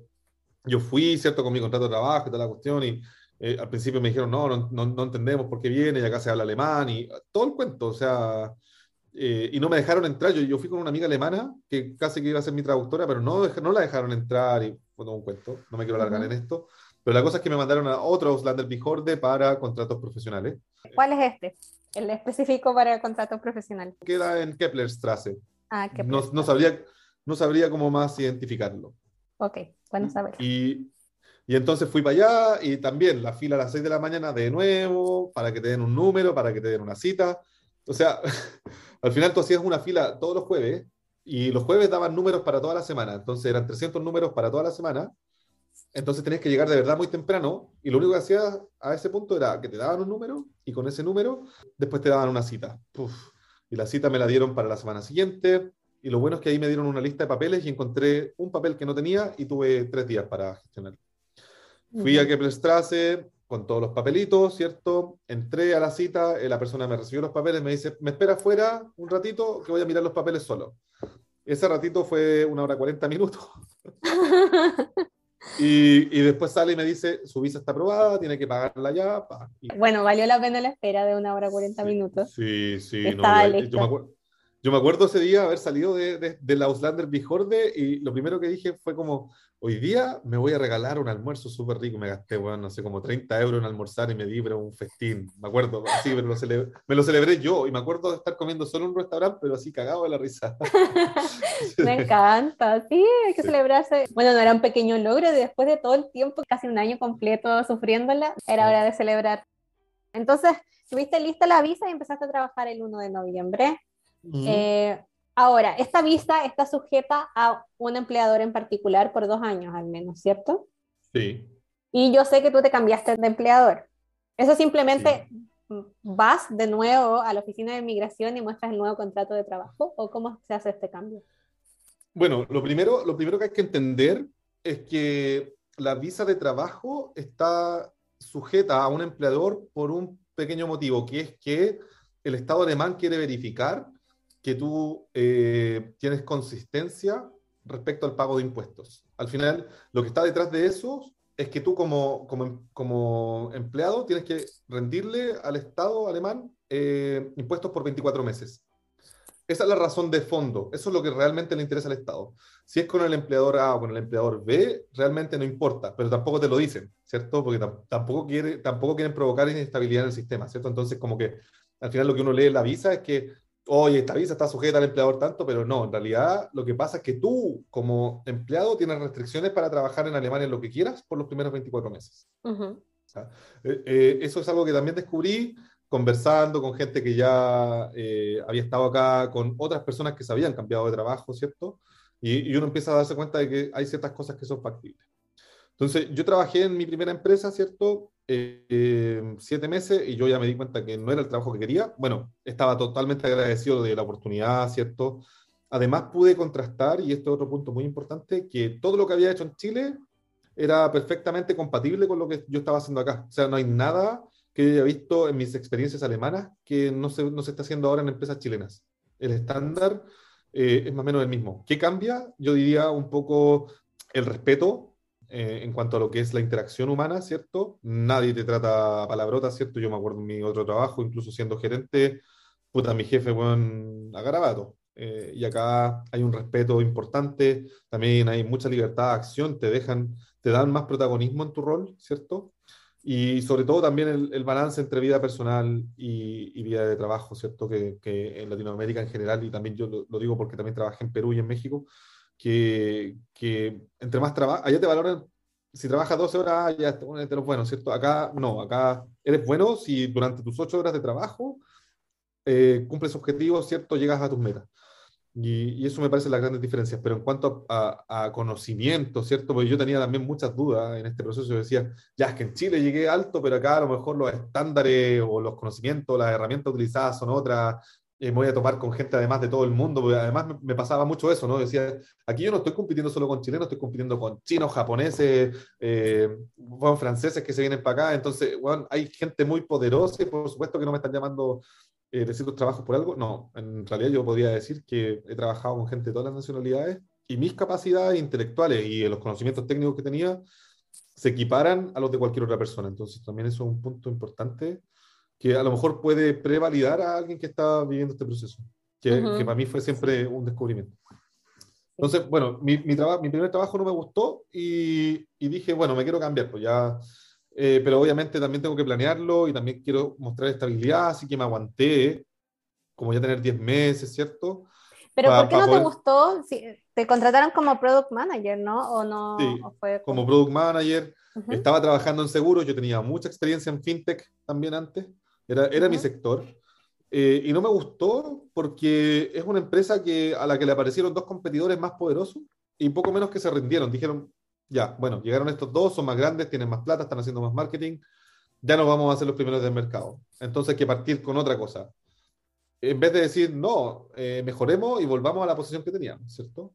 yo fui, ¿cierto? Con mi contrato de trabajo y toda la cuestión y eh, al principio me dijeron, no, no, no, entendemos por qué viene y acá se habla alemán y todo el cuento, o sea, eh, y no me dejaron entrar. Yo, yo fui con una amiga alemana que casi que iba a ser mi traductora, pero no, no la dejaron entrar y fue todo un cuento. No me quiero alargar en esto. Pero la cosa es que me mandaron a otro Auslander Bijorde para contratos profesionales. ¿Cuál es este? El específico para contratos profesionales. Queda en Keplerstrasse. Ah, Kepler no, no, sabría, no sabría cómo más identificarlo. Ok, bueno saber. Y, y entonces fui para allá y también la fila a las 6 de la mañana de nuevo, para que te den un número, para que te den una cita. O sea, al final tú hacías una fila todos los jueves y los jueves daban números para toda la semana. Entonces eran 300 números para toda la semana. Entonces tenías que llegar de verdad muy temprano y lo único que hacías a ese punto era que te daban un número y con ese número después te daban una cita. Y la cita me la dieron para la semana siguiente y lo bueno es que ahí me dieron una lista de papeles y encontré un papel que no tenía y tuve tres días para gestionarlo. Fui a Keplerstrasse, con todos los papelitos, ¿cierto? Entré a la cita, eh, la persona me recibió los papeles, me dice, me espera afuera un ratito que voy a mirar los papeles solo. Ese ratito fue una hora 40 minutos. y, y, después sale y me dice, su visa está aprobada, tiene que pagarla ya. Bueno, valió la pena la espera de una hora 40 minutos. Sí, sí. Estaba no, yo, me acuerdo, yo me acuerdo ese día haber salido de, de, de la Auslander Bijorde y lo primero que dije fue como, hoy día me voy a regalar un almuerzo súper rico. Me gasté, bueno, no sé, como 30 euros en almorzar y me di pero un festín. Me acuerdo, así, pero lo celebré, me lo celebré yo y me acuerdo de estar comiendo solo en un restaurante, pero así cagado de la risa. me encanta, sí, hay que celebrarse. Bueno, no era un pequeño logro y después de todo el tiempo, casi un año completo sufriéndola, era hora de celebrar. Entonces, tuviste lista la visa y empezaste a trabajar el 1 de noviembre. Eh, ahora, esta visa está sujeta a un empleador en particular por dos años al menos, ¿cierto? Sí. Y yo sé que tú te cambiaste de empleador. Eso simplemente vas de nuevo a la oficina de inmigración y muestras el nuevo contrato de trabajo o cómo se hace este cambio. Bueno, lo primero, lo primero que hay que entender es que la visa de trabajo está sujeta a un empleador por un pequeño motivo, que es que el Estado alemán quiere verificar que tú eh, tienes consistencia respecto al pago de impuestos. Al final, lo que está detrás de eso es que tú como, como, como empleado tienes que rendirle al Estado alemán eh, impuestos por 24 meses. Esa es la razón de fondo. Eso es lo que realmente le interesa al Estado. Si es con el empleador A o con el empleador B, realmente no importa, pero tampoco te lo dicen, ¿cierto? Porque tampoco, quiere, tampoco quieren provocar inestabilidad en el sistema, ¿cierto? Entonces, como que al final lo que uno lee en la visa es que oye, esta visa está sujeta al empleador tanto, pero no, en realidad lo que pasa es que tú como empleado tienes restricciones para trabajar en Alemania en lo que quieras por los primeros 24 meses. Eh, eh, eso es algo que también descubrí conversando con gente que ya eh, había estado acá, con otras personas que se habían cambiado de trabajo, ¿cierto? Y, y, uno empieza a darse cuenta de que hay ciertas cosas que son factibles. Entonces, yo trabajé en mi primera empresa, ¿cierto? Eh, siete meses y yo ya me di cuenta que no era el trabajo que quería. Bueno, estaba totalmente agradecido de la oportunidad, ¿cierto? Además pude contrastar, y esto es otro punto muy importante, que todo lo que había hecho en Chile era perfectamente compatible con lo que yo estaba haciendo acá. O sea, no hay nada que haya visto en mis experiencias alemanas que no se, no se está haciendo ahora en empresas chilenas. El estándar eh, es más o menos el mismo. ¿Qué cambia? Yo diría un poco el respeto eh, en cuanto a lo que es la interacción humana, ¿cierto? Nadie te trata palabrota, ¿cierto? Yo me acuerdo en mi otro trabajo, incluso siendo gerente, puta, mi jefe, buen agarabato. Eh, y acá hay un respeto importante, también hay mucha libertad de acción, te dejan, te dan más protagonismo en tu rol, ¿cierto? Y sobre todo también el, balance entre vida personal y, vida de trabajo, ¿cierto? Que, que, en Latinoamérica en general, y también yo lo, lo, digo porque también trabajé en Perú y en México, que, que entre más trabajo, allá te valoran, si trabajas 12 horas, ya te bueno, ¿cierto? Acá no, acá eres bueno si durante tus 8 horas de trabajo eh, cumples objetivos, ¿cierto? Llegas a tus metas. Y, y, eso me parece las grandes diferencias. Pero en cuanto a, a, conocimiento, ¿cierto? Porque yo tenía también muchas dudas en este proceso. Yo decía, ya es que en Chile llegué alto, pero acá a lo mejor los estándares o los conocimientos, las herramientas utilizadas son otras, me voy a tomar con gente además de todo el mundo, porque además me, pasaba mucho eso, ¿no? Decía, aquí yo no estoy compitiendo solo con chilenos, estoy compitiendo con chinos, japoneses, eh, franceses que se vienen para acá, entonces, bueno, hay gente muy poderosa y por supuesto que no me están llamando eh, de ciertos trabajos por algo, no, en realidad yo podría decir que he trabajado con gente de todas las nacionalidades y mis capacidades intelectuales y los conocimientos técnicos que tenía se equiparan a los de cualquier otra persona, entonces también eso es un punto importante que a lo mejor puede prevalidar a alguien que está viviendo este proceso, que, que para mí fue siempre un descubrimiento. Entonces, bueno, mi, mi, mi primer trabajo no me gustó y, y, dije, bueno, me quiero cambiar, pues ya, eh, pero obviamente también tengo que planearlo y también quiero mostrar estabilidad, así que me aguanté, como ya tener 10 meses, ¿cierto? Pero ¿por qué no te gustó? Si, te contrataron como product manager, ¿no? ¿O no? Sí, fue como... product manager. Estaba trabajando en seguros, yo tenía mucha experiencia en fintech también antes era, era mi sector. Eh, y no me gustó porque es una empresa que, a la que le aparecieron dos competidores más poderosos y poco menos que se rindieron. Dijeron, ya, bueno, llegaron estos dos, son más grandes, tienen más plata, están haciendo más marketing, ya no vamos a ser los primeros del mercado. Entonces hay que partir con otra cosa. En vez de decir, no, eh, mejoremos y volvamos a la posición que teníamos, ¿cierto?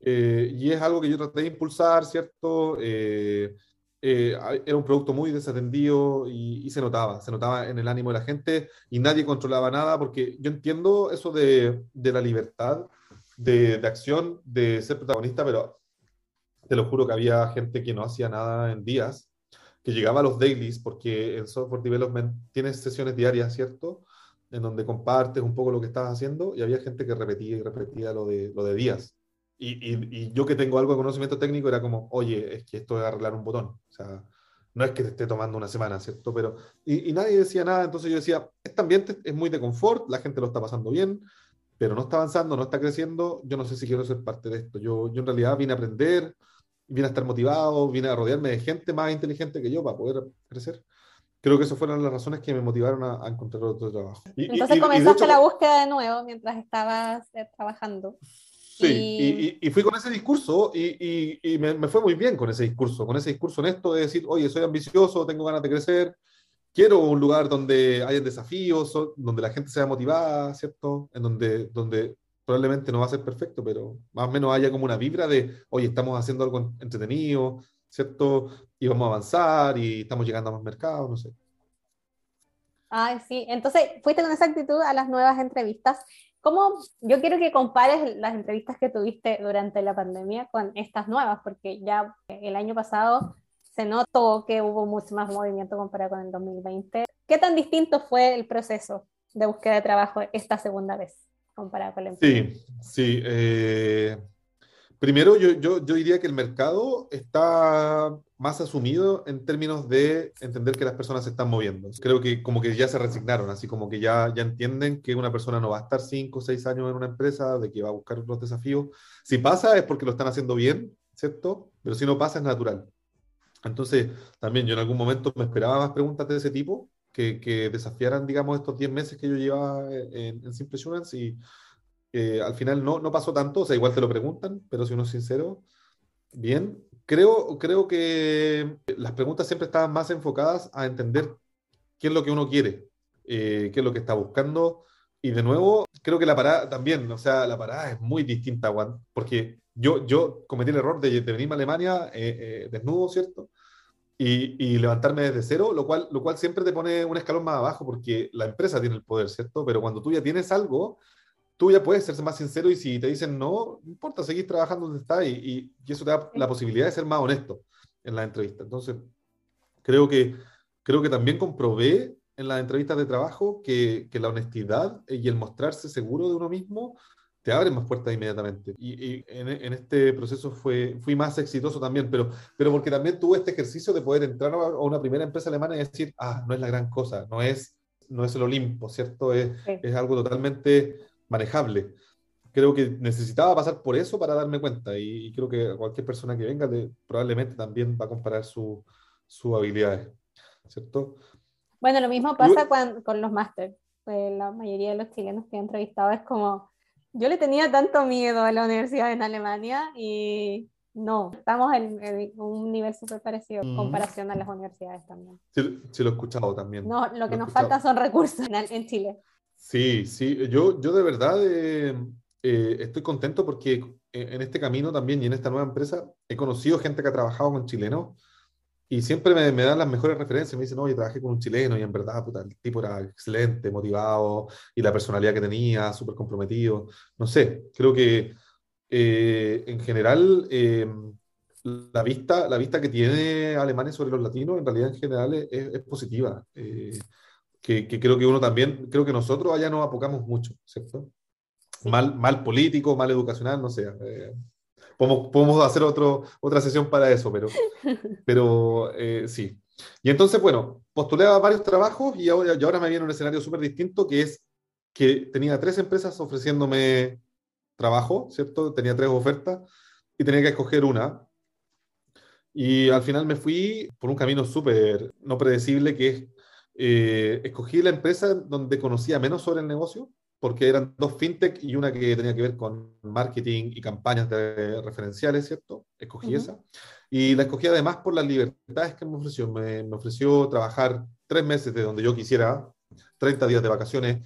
eh, y es algo que yo traté de impulsar, ¿cierto? Eh, era un producto muy desatendido y, se notaba, se notaba en el ánimo de la gente y nadie controlaba nada porque yo entiendo eso de, de la libertad de, de, acción, de ser protagonista, pero te lo juro que había gente que no hacía nada en días, que llegaba a los dailies, porque en software development tienes sesiones diarias, ¿cierto? En donde compartes un poco lo que estás haciendo y había gente que repetía y repetía lo de, lo de días. Y, yo que tengo algo de conocimiento técnico era como, oye, es que esto es arreglar un botón. O sea, no es que te esté tomando una semana, ¿cierto? Pero, y, nadie decía nada, entonces yo decía, este ambiente es muy de confort, la gente lo está pasando bien, pero no está avanzando, no está creciendo, yo no sé si quiero ser parte de esto. Yo, yo en realidad vine a aprender, vine a estar motivado, vine a rodearme de gente más inteligente que yo para poder crecer. Creo que esas fueron las razones que me motivaron a, encontrar otro trabajo. Entonces comenzaste la búsqueda de nuevo mientras estabas eh, trabajando. Sí, y, fui con ese discurso y, me, fue muy bien con ese discurso, con ese discurso honesto de decir, oye, soy ambicioso, tengo ganas de crecer, quiero un lugar donde haya desafíos, donde la gente sea motivada, ¿cierto? En donde, donde probablemente no va a ser perfecto, pero más o menos haya como una vibra de, oye, estamos haciendo algo entretenido, ¿cierto? Y vamos a avanzar y estamos llegando a más mercados, no sé. Ay, sí, entonces fuiste con esa actitud a las nuevas entrevistas ¿Cómo, yo quiero que compares las entrevistas que tuviste durante la pandemia con estas nuevas, porque ya el año pasado se notó que hubo mucho más movimiento comparado con el 2020. ¿Qué tan distinto fue el proceso de búsqueda de trabajo esta segunda vez comparado con el Sí, sí. Eh, primero, yo, yo, yo diría que el mercado está más asumido en términos de entender que las personas se están moviendo. Creo que como que ya se resignaron, así como que ya, ya entienden que una persona no va a estar cinco o seis años en una empresa, de que va a buscar otros desafíos. Si pasa es porque lo están haciendo bien, ¿cierto? Pero si no pasa es natural. Entonces, también yo en algún momento me esperaba más preguntas de ese tipo, que, que desafiaran, digamos, estos 10 meses que yo llevaba en, en Simple Assurance y eh, al final no, no pasó tanto, o sea, igual te lo preguntan, pero si uno es sincero, bien, Creo, creo que las preguntas siempre estaban más enfocadas a entender qué es lo que uno quiere, eh, qué es lo que está buscando. Y de nuevo, creo que la parada también, o sea, la parada es muy distinta, Juan, porque yo, yo cometí el error de, venirme a Alemania eh, eh, desnudo, ¿cierto? Y, y, levantarme desde cero, lo cual, lo cual siempre te pone un escalón más abajo, porque la empresa tiene el poder, ¿cierto? Pero cuando tú ya tienes algo, tú ya puedes ser más sincero y si te dicen no, no importa, seguir trabajando donde está y, y, eso te da la posibilidad de ser más honesto en la entrevista. Entonces, creo que, creo que también comprobé en las entrevistas de trabajo que, que la honestidad y el mostrarse seguro de uno mismo te abre más puertas inmediatamente. Y, y en, en, este proceso fue, fui más exitoso también, pero, pero porque también tuve este ejercicio de poder entrar a una primera empresa alemana y decir, ah, no es la gran cosa, no es, no es el Olimpo, ¿cierto? Es, es algo totalmente manejable. Creo que necesitaba pasar por eso para darme cuenta y, creo que cualquier persona que venga probablemente también va a comparar sus habilidades, ¿cierto? Bueno, lo mismo pasa con, los máster. Pues la mayoría de los chilenos que he entrevistado es como, yo le tenía tanto miedo a la universidad en Alemania y no, estamos en, un nivel súper parecido en comparación a las universidades también. Sí, lo he escuchado también. No, lo que nos falta son recursos en Chile. Sí, sí, yo, yo de verdad eh, eh, estoy contento porque en este camino también y en esta nueva empresa he conocido gente que ha trabajado con chilenos y siempre me, dan las mejores referencias. Me dicen, oye, trabajé con un chileno y en verdad, puta, el tipo era excelente, motivado y la personalidad que tenía, súper comprometido. No sé, creo que eh, en general la, vista, la vista que tiene Alemania sobre los latinos en realidad en general es, es positiva que, creo que uno también, creo que nosotros allá nos apocamos mucho, ¿cierto? Mal, mal político, mal educacional, no sé. Eh, podemos, podemos, hacer otro, otra sesión para eso, pero, pero eh, sí. Y entonces, bueno, postulé a varios trabajos y ahora, y ahora me viene un escenario súper distinto que es que tenía tres empresas ofreciéndome trabajo, ¿cierto? Tenía tres ofertas y tenía que escoger una. Y al final me fui por un camino súper no predecible, que es eh, escogí la empresa donde conocía menos sobre el negocio, porque eran dos fintech y una que tenía que ver con marketing y campañas de referenciales, ¿cierto? Escogí esa. Y la escogí además por las libertades que me ofreció. Me, ofreció trabajar tres meses de donde yo quisiera, 30 días de vacaciones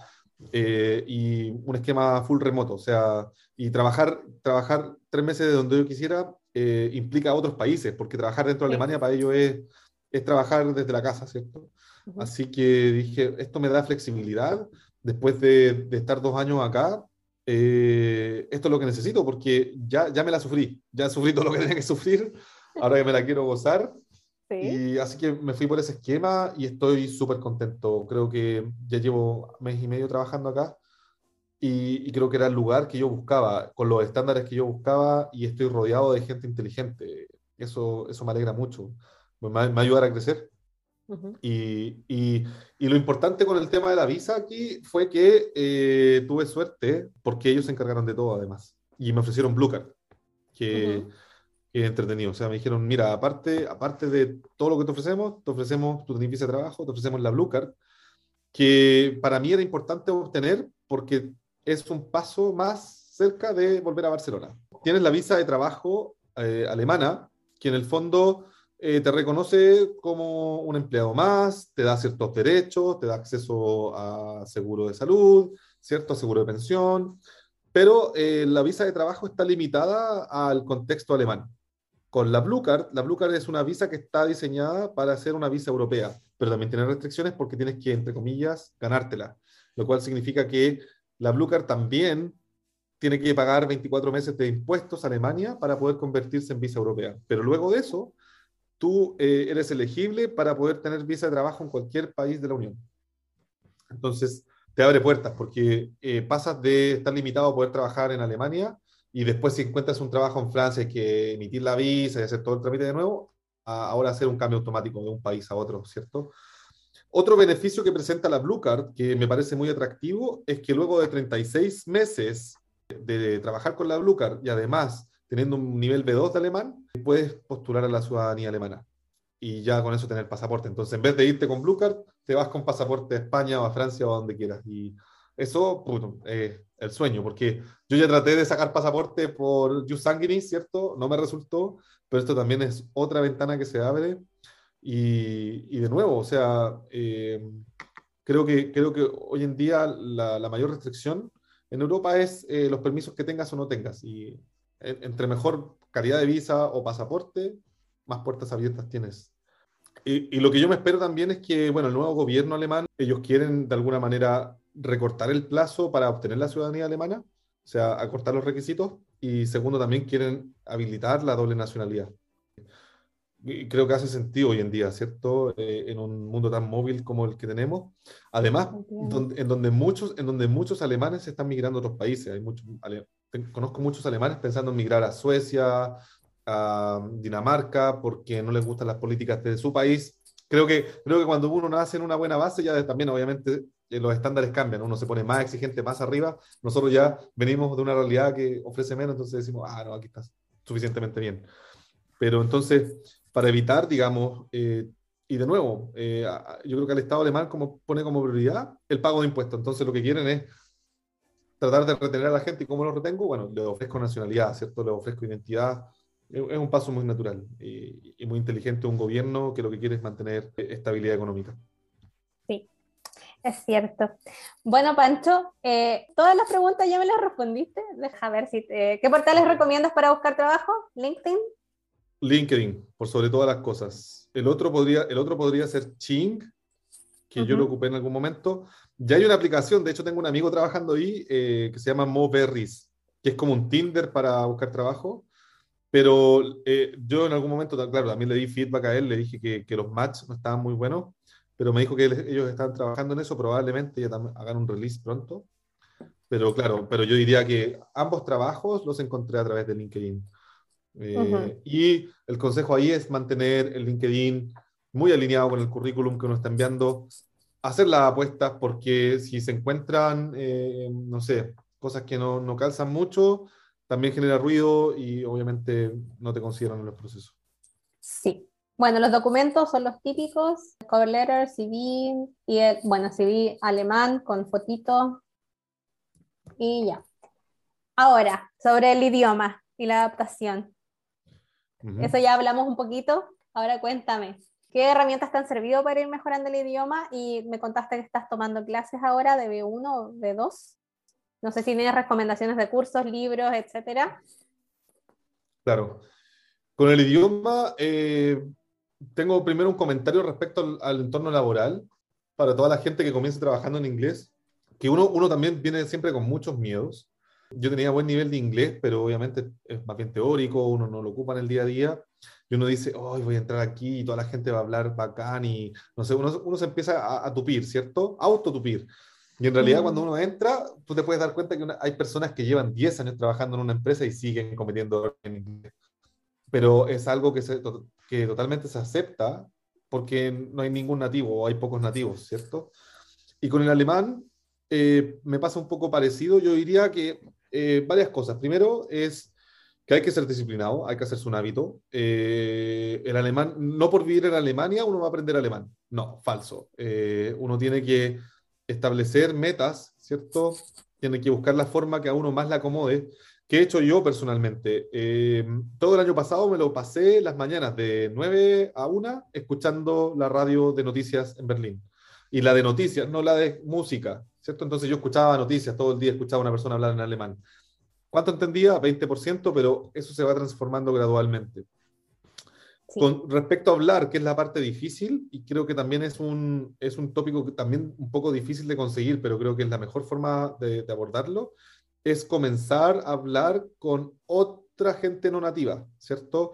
eh, y un esquema full remoto. O sea, y trabajar, trabajar tres meses de donde yo quisiera eh, implica otros países, porque trabajar dentro de Alemania para ellos es, es trabajar desde la casa, ¿cierto? Así que dije, esto me da flexibilidad. Después de, de estar dos años acá, eh, esto es lo que necesito, porque ya, ya me la sufrí, ya sufrí todo lo que tenía que sufrir, ahora que me la quiero gozar. Y así que me fui por ese esquema y estoy súper contento. Creo que ya llevo mes y medio trabajando acá y, creo que era el lugar que yo buscaba, con los estándares que yo buscaba y estoy rodeado de gente inteligente. Eso, eso me alegra mucho, me, me va a ayudar a crecer y, y, y, lo importante con el tema de la visa aquí fue que eh, tuve suerte porque ellos se encargaron de todo además. Y me ofrecieron Blue Card, que, es entretenido. O sea, me dijeron, mira, aparte, aparte de todo lo que te ofrecemos, te ofrecemos tu visa de trabajo, te ofrecemos la Blue Card, que para mí era importante obtener porque es un paso más cerca de volver a Barcelona. Tienes la visa de trabajo eh, alemana, que en el fondo eh, te reconoce como un empleado más, te da ciertos derechos, te da acceso a seguro de salud, cierto seguro de pensión, pero eh, la visa de trabajo está limitada al contexto alemán. Con la Blue Card, la Blue Card es una visa que está diseñada para ser una visa europea, pero también tiene restricciones porque tienes que, entre comillas, ganártela, lo cual significa que la Blue Card también tiene que pagar 24 meses de impuestos a Alemania para poder convertirse en visa europea. Pero luego de eso, tú eh, eres elegible para poder tener visa de trabajo en cualquier país de la Unión. Entonces, te abre puertas porque eh, pasas de estar limitado a poder trabajar en Alemania y después si encuentras un trabajo en Francia hay que emitir la visa y hacer todo el trámite de nuevo, ahora hacer un cambio automático de un país a otro, ¿cierto? Otro beneficio que presenta la Blue Card, que me parece muy atractivo, es que luego de 36 meses de trabajar con la Blue Card y además teniendo un nivel B2 de alemán, puedes postular a la ciudadanía alemana y ya con eso tener pasaporte. Entonces, en vez de irte con Blue Card, te vas con pasaporte a España o a Francia o a donde quieras. Y eso, es el sueño, porque yo ya traté de sacar pasaporte por Jus Sanguinis, ¿cierto? No me resultó, pero esto también es otra ventana que se abre. Y, y de nuevo, o sea, eh, creo, que, creo que hoy en día la, la mayor restricción en Europa es eh, los permisos que tengas o no tengas. Y entre mejor calidad de visa o pasaporte, más puertas abiertas tienes. Y, lo que yo me espero también es que, bueno, el nuevo gobierno alemán, ellos quieren de alguna manera recortar el plazo para obtener la ciudadanía alemana, o sea, acortar los requisitos, y segundo, también quieren habilitar la doble nacionalidad. Y creo que hace sentido hoy en día, ¿cierto? Eh, en un mundo tan móvil como el que tenemos. Además, en, donde muchos, en donde muchos alemanes están migrando a otros países. Hay muchos conozco muchos alemanes pensando en migrar a Suecia, a Dinamarca, porque no les gustan las políticas de su país. Creo que, creo que cuando uno nace en una buena base, ya también obviamente eh, los estándares cambian, uno se pone más exigente, más arriba. Nosotros ya venimos de una realidad que ofrece menos, entonces decimos, ah, no, aquí está suficientemente bien. Pero entonces, para evitar, digamos, eh, y de nuevo, eh, yo creo que el Estado alemán como, pone como prioridad el pago de impuestos. Entonces, lo que quieren es tratar de retener a la gente. ¿Y cómo lo retengo? Bueno, le ofrezco nacionalidad, ¿cierto? Le ofrezco identidad. Es un paso muy natural y, muy inteligente un gobierno que lo que quiere es mantener estabilidad económica. Sí, es cierto. Bueno, Pancho, eh, todas las preguntas ya me las respondiste. Deja ver si te... ¿Qué portales recomiendas para buscar trabajo? ¿LinkedIn? LinkedIn, por sobre todas las cosas. El otro podría, el otro podría ser Ching, que yo lo ocupé en algún momento, ya hay una aplicación, de hecho tengo un amigo trabajando ahí eh, que se llama Moberries, que es como un Tinder para buscar trabajo, pero eh, yo en algún momento, claro, también le di feedback a él, le dije que, que los matches no estaban muy buenos, pero me dijo que ellos están trabajando en eso, probablemente ya hagan un release pronto. Pero claro, pero yo diría que ambos trabajos los encontré a través de LinkedIn. Eh, y el consejo ahí es mantener el LinkedIn muy alineado con el currículum que uno está enviando, hacer las apuestas porque si se encuentran, eh, no sé, cosas que no, no, calzan mucho, también genera ruido y obviamente no te consideran en los procesos. Sí. Bueno, los documentos son los típicos, cover letter, CV, y el, bueno, CV alemán con fotito y ya. Ahora, sobre el idioma y la adaptación. Eso ya hablamos un poquito. Ahora cuéntame, ¿Qué herramientas te han servido para ir mejorando el idioma? Y me contaste que estás tomando clases ahora de B1 o B2. No sé si tienes recomendaciones de cursos, libros, etcétera. Claro. Con el idioma, eh, tengo primero un comentario respecto al, entorno laboral para toda la gente que comienza trabajando en inglés, que uno, uno también viene siempre con muchos miedos. Yo tenía buen nivel de inglés, pero obviamente es más bien teórico, uno no lo ocupa en el día a día, y uno dice, hoy voy a entrar aquí y toda la gente va a hablar bacán, y no sé, uno, uno se empieza a, a tupir, ¿cierto? Autotupir. Y en realidad, cuando uno entra, tú te puedes dar cuenta que hay personas que llevan 10 años trabajando en una empresa y siguen cometiendo en inglés. Pero es algo que, se, que totalmente se acepta porque no hay ningún nativo o hay pocos nativos, ¿cierto? Y con el alemán eh, me pasa un poco parecido. Yo diría que eh, varias cosas. Primero es que hay que ser disciplinado, hay que hacerse un hábito. Eh, el alemán, no por vivir en Alemania uno va a aprender alemán. No, falso. uno tiene que establecer metas, ¿cierto? Tiene que buscar la forma que a uno más le acomode. ¿Qué he hecho yo personalmente? Eh, todo el año pasado me lo pasé las mañanas de 9 a 1 escuchando la radio de noticias en Berlín. Y la de noticias, no la de música, ¿cierto? Entonces yo escuchaba noticias, todo el día escuchaba a una persona hablar en alemán. ¿Cuánto entendía? 20%, pero eso se va transformando gradualmente. Con respecto a hablar, que es la parte difícil, y creo que también es un, es un tópico también un poco difícil de conseguir, pero creo que es la mejor forma de, abordarlo, es comenzar a hablar con otra gente no nativa, ¿cierto?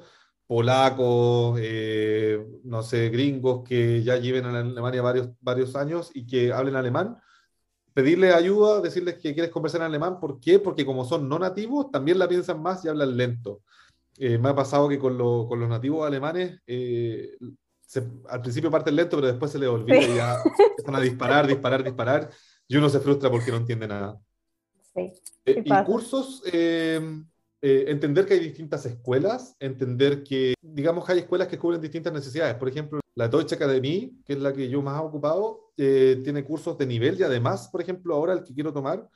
Polacos, eh, no sé, gringos que ya lleven en Alemania varios, varios años y que hablen alemán, pedirle ayuda, decirles que quieres conversar en alemán, ¿por qué? Porque como son no nativos, también la piensan más y hablan lento. Eh, me ha pasado que con, con los nativos alemanes eh, al principio parten lento, pero después se les olvida y ya empiezan a disparar, disparar, disparar, y uno se frustra porque no entiende nada. Sí, eh, y cursos, entender que hay distintas escuelas, entender que, digamos, hay escuelas que cubren distintas necesidades. Por ejemplo, la Deutsche Academy, que es la que yo más he ocupado, tiene cursos de nivel y además, por ejemplo, ahora el que quiero tomar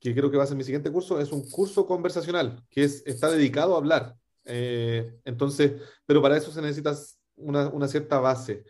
que creo que va a ser mi siguiente curso, es un curso conversacional, que es, está dedicado a hablar. Eh, entonces, pero para eso se necesita una, una, cierta base.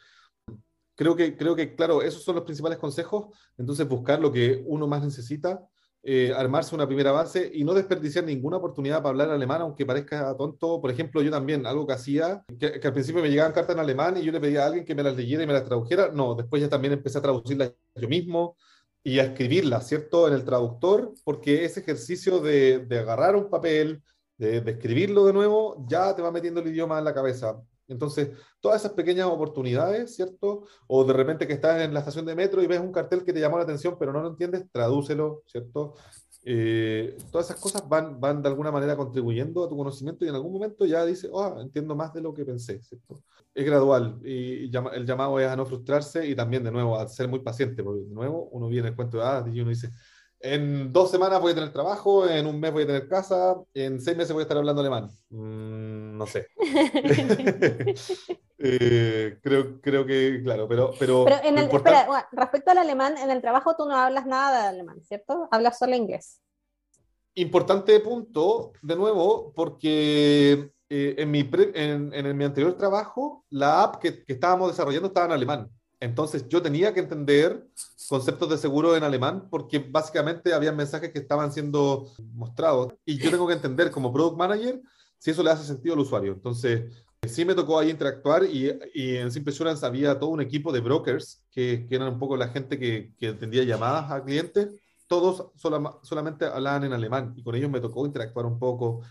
Creo que, creo que, claro, esos son los principales consejos. Entonces, buscar lo que uno más necesita, eh, armarse una primera base y no desperdiciar ninguna oportunidad para hablar alemán, aunque parezca tonto. Por ejemplo, yo también, algo que hacía, que, al principio me llegaban cartas en alemán y yo le pedía a alguien que me las leyera y me las tradujera. No, después ya también empecé a traducirlas yo mismo y a escribirla, ¿cierto? En el traductor, porque ese ejercicio de, de agarrar un papel, de, escribirlo de nuevo, ya te va metiendo el idioma en la cabeza. Entonces, todas esas pequeñas oportunidades, ¿cierto? O de repente que estás en la estación de metro y ves un cartel que te llamó la atención, pero no lo entiendes, tradúcelo, ¿cierto? Eh, todas esas cosas van, van de alguna manera contribuyendo a tu conocimiento y en algún momento ya dices, oh, entiendo más de lo que pensé, ¿cierto? Es gradual y el llamado es a no frustrarse y también de nuevo a ser muy paciente, porque de nuevo uno viene el cuento de ah, y uno dice, en dos semanas voy a tener trabajo, en un mes voy a tener casa, en seis meses voy a estar hablando alemán. Mm, no sé. Eh, creo, creo que, claro, pero... Pero, en el, espera, respecto al alemán, en el trabajo tú no hablas nada de alemán, ¿cierto? Hablas solo inglés. Importante punto, de nuevo, porque eh, en, mi en, en, mi anterior trabajo, la app que, que estábamos desarrollando estaba en alemán. Entonces yo tenía que entender conceptos de seguro en alemán porque básicamente había mensajes que estaban siendo mostrados y yo tengo que entender como product manager si eso le hace sentido al usuario. Entonces sí me tocó ahí interactuar y, en Simple Assurance había todo un equipo de brokers que, que eran un poco la gente que, que atendía llamadas a clientes. Todos solamente hablaban en alemán y con ellos me tocó interactuar un poco,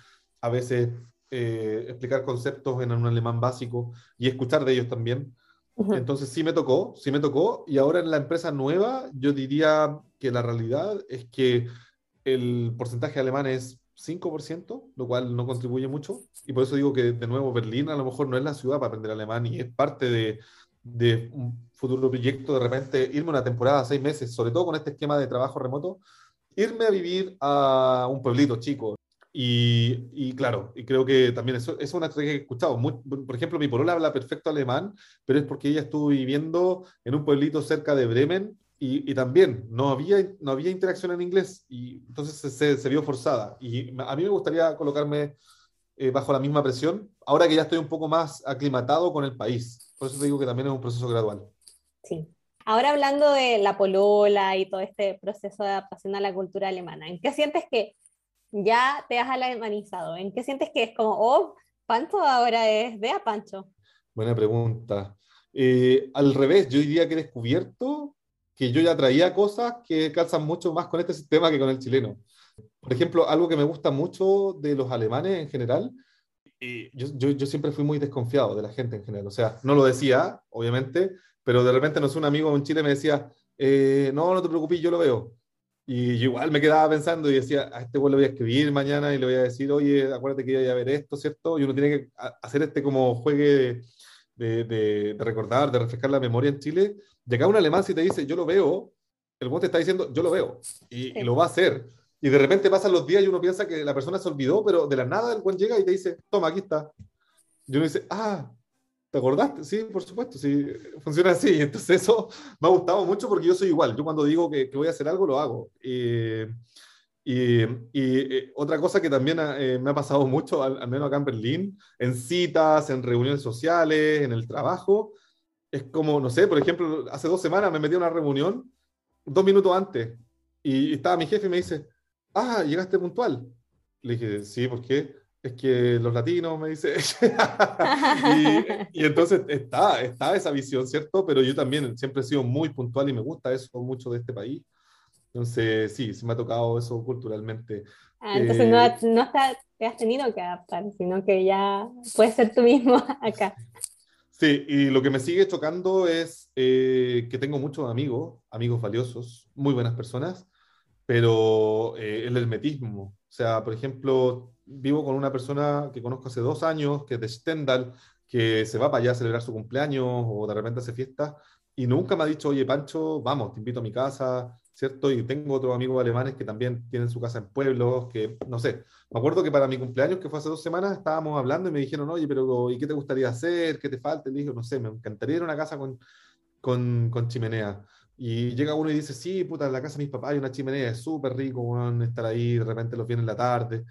a veces eh, explicar conceptos en un alemán básico y escuchar de ellos también. Entonces sí me tocó, sí me tocó. Y ahora en la empresa nueva, yo diría que la realidad es que el porcentaje alemán es 5%, lo cual no contribuye mucho. Y por eso digo que, de nuevo, Berlín a lo mejor no es la ciudad para aprender alemán y es parte de, de un futuro proyecto, de repente irme una temporada, seis meses, sobre todo con este esquema de trabajo remoto, irme a vivir a un pueblito chico, y, y, claro, y creo que también eso, es una estrategia que he escuchado. por ejemplo, mi polola habla perfecto alemán, pero es porque ella estuvo viviendo en un pueblito cerca de Bremen y, y también no había, no había interacción en inglés y entonces se, se, vio forzada. Y a mí me gustaría colocarme eh, bajo la misma presión, ahora que ya estoy un poco más aclimatado con el país. Por eso te digo que también es un proceso gradual. Sí. Ahora hablando de la polola y todo este proceso de adaptación a la cultura alemana, ¿en qué sientes que ya te has alemanizado? ¿En qué sientes que es como, oh, Pancho ahora es de a Pancho? Buena pregunta. Eh, al revés, yo diría que he descubierto que yo ya traía cosas que calzan mucho más con este sistema que con el chileno. Por ejemplo, algo que me gusta mucho de los alemanes en general, yo, siempre fui muy desconfiado de la gente en general. O sea, no lo decía, obviamente, pero de repente, no sé, un amigo en Chile me decía, eh, no, no te preocupes, yo lo veo. Y yo igual me quedaba pensando y decía, a este güey le voy a escribir mañana y le voy a decir, oye, acuérdate que iba a ver esto, ¿cierto? Y uno tiene que hacer este como juegue de, de, de, recordar, de refrescar la memoria en Chile. De acá un alemán si te dice, yo lo veo, el güey te está diciendo, yo lo veo, y, sí. y, lo va a hacer. Y de repente pasan los días y uno piensa que la persona se olvidó, pero de la nada el güey llega y te dice, toma, aquí está. Y uno dice, ah, ¿Te acordaste? Sí, por supuesto, sí, funciona así. Entonces eso me ha gustado mucho porque yo soy igual. Yo cuando digo que, que voy a hacer algo, lo hago. Y, y eh, otra cosa que también eh, me ha pasado mucho, al, al, menos acá en Berlín, en citas, en reuniones sociales, en el trabajo, es como, no sé, por ejemplo, hace dos semanas me metí a una reunión dos minutos antes y, y estaba mi jefe y me dice, ah, llegaste puntual. Le dije, sí, ¿por qué? Es que los latinos, me dice. y, y, entonces está, está esa visión, ¿cierto? Pero yo también siempre he sido muy puntual y me gusta eso mucho de este país. Entonces, sí, sí me ha tocado eso culturalmente. Ah, entonces eh, no, no te has tenido que adaptar, sino que ya puedes ser tú mismo acá. Sí, y lo que me sigue chocando es eh, que tengo muchos amigos, amigos valiosos, muy buenas personas, pero eh, el hermetismo. O sea, por ejemplo, vivo con una persona que conozco hace dos años, que es de Stendhal, que se va para allá a celebrar su cumpleaños o de repente hace fiesta, y nunca me ha dicho, oye, Pancho, vamos, te invito a mi casa, ¿cierto? Y tengo otros amigos alemanes que también tienen su casa en pueblos, que no sé. Me acuerdo que para mi cumpleaños, que fue hace dos semanas, estábamos hablando y me dijeron, oye, pero ¿y qué te gustaría hacer? ¿Qué te falta? Y le dije, no sé, me encantaría ir a una casa con, con, con chimenea. Y llega uno y dice, sí, puta, en la casa de mis papás hay una chimenea, es súper rico, bueno, estar ahí, de repente los viene en la tarde.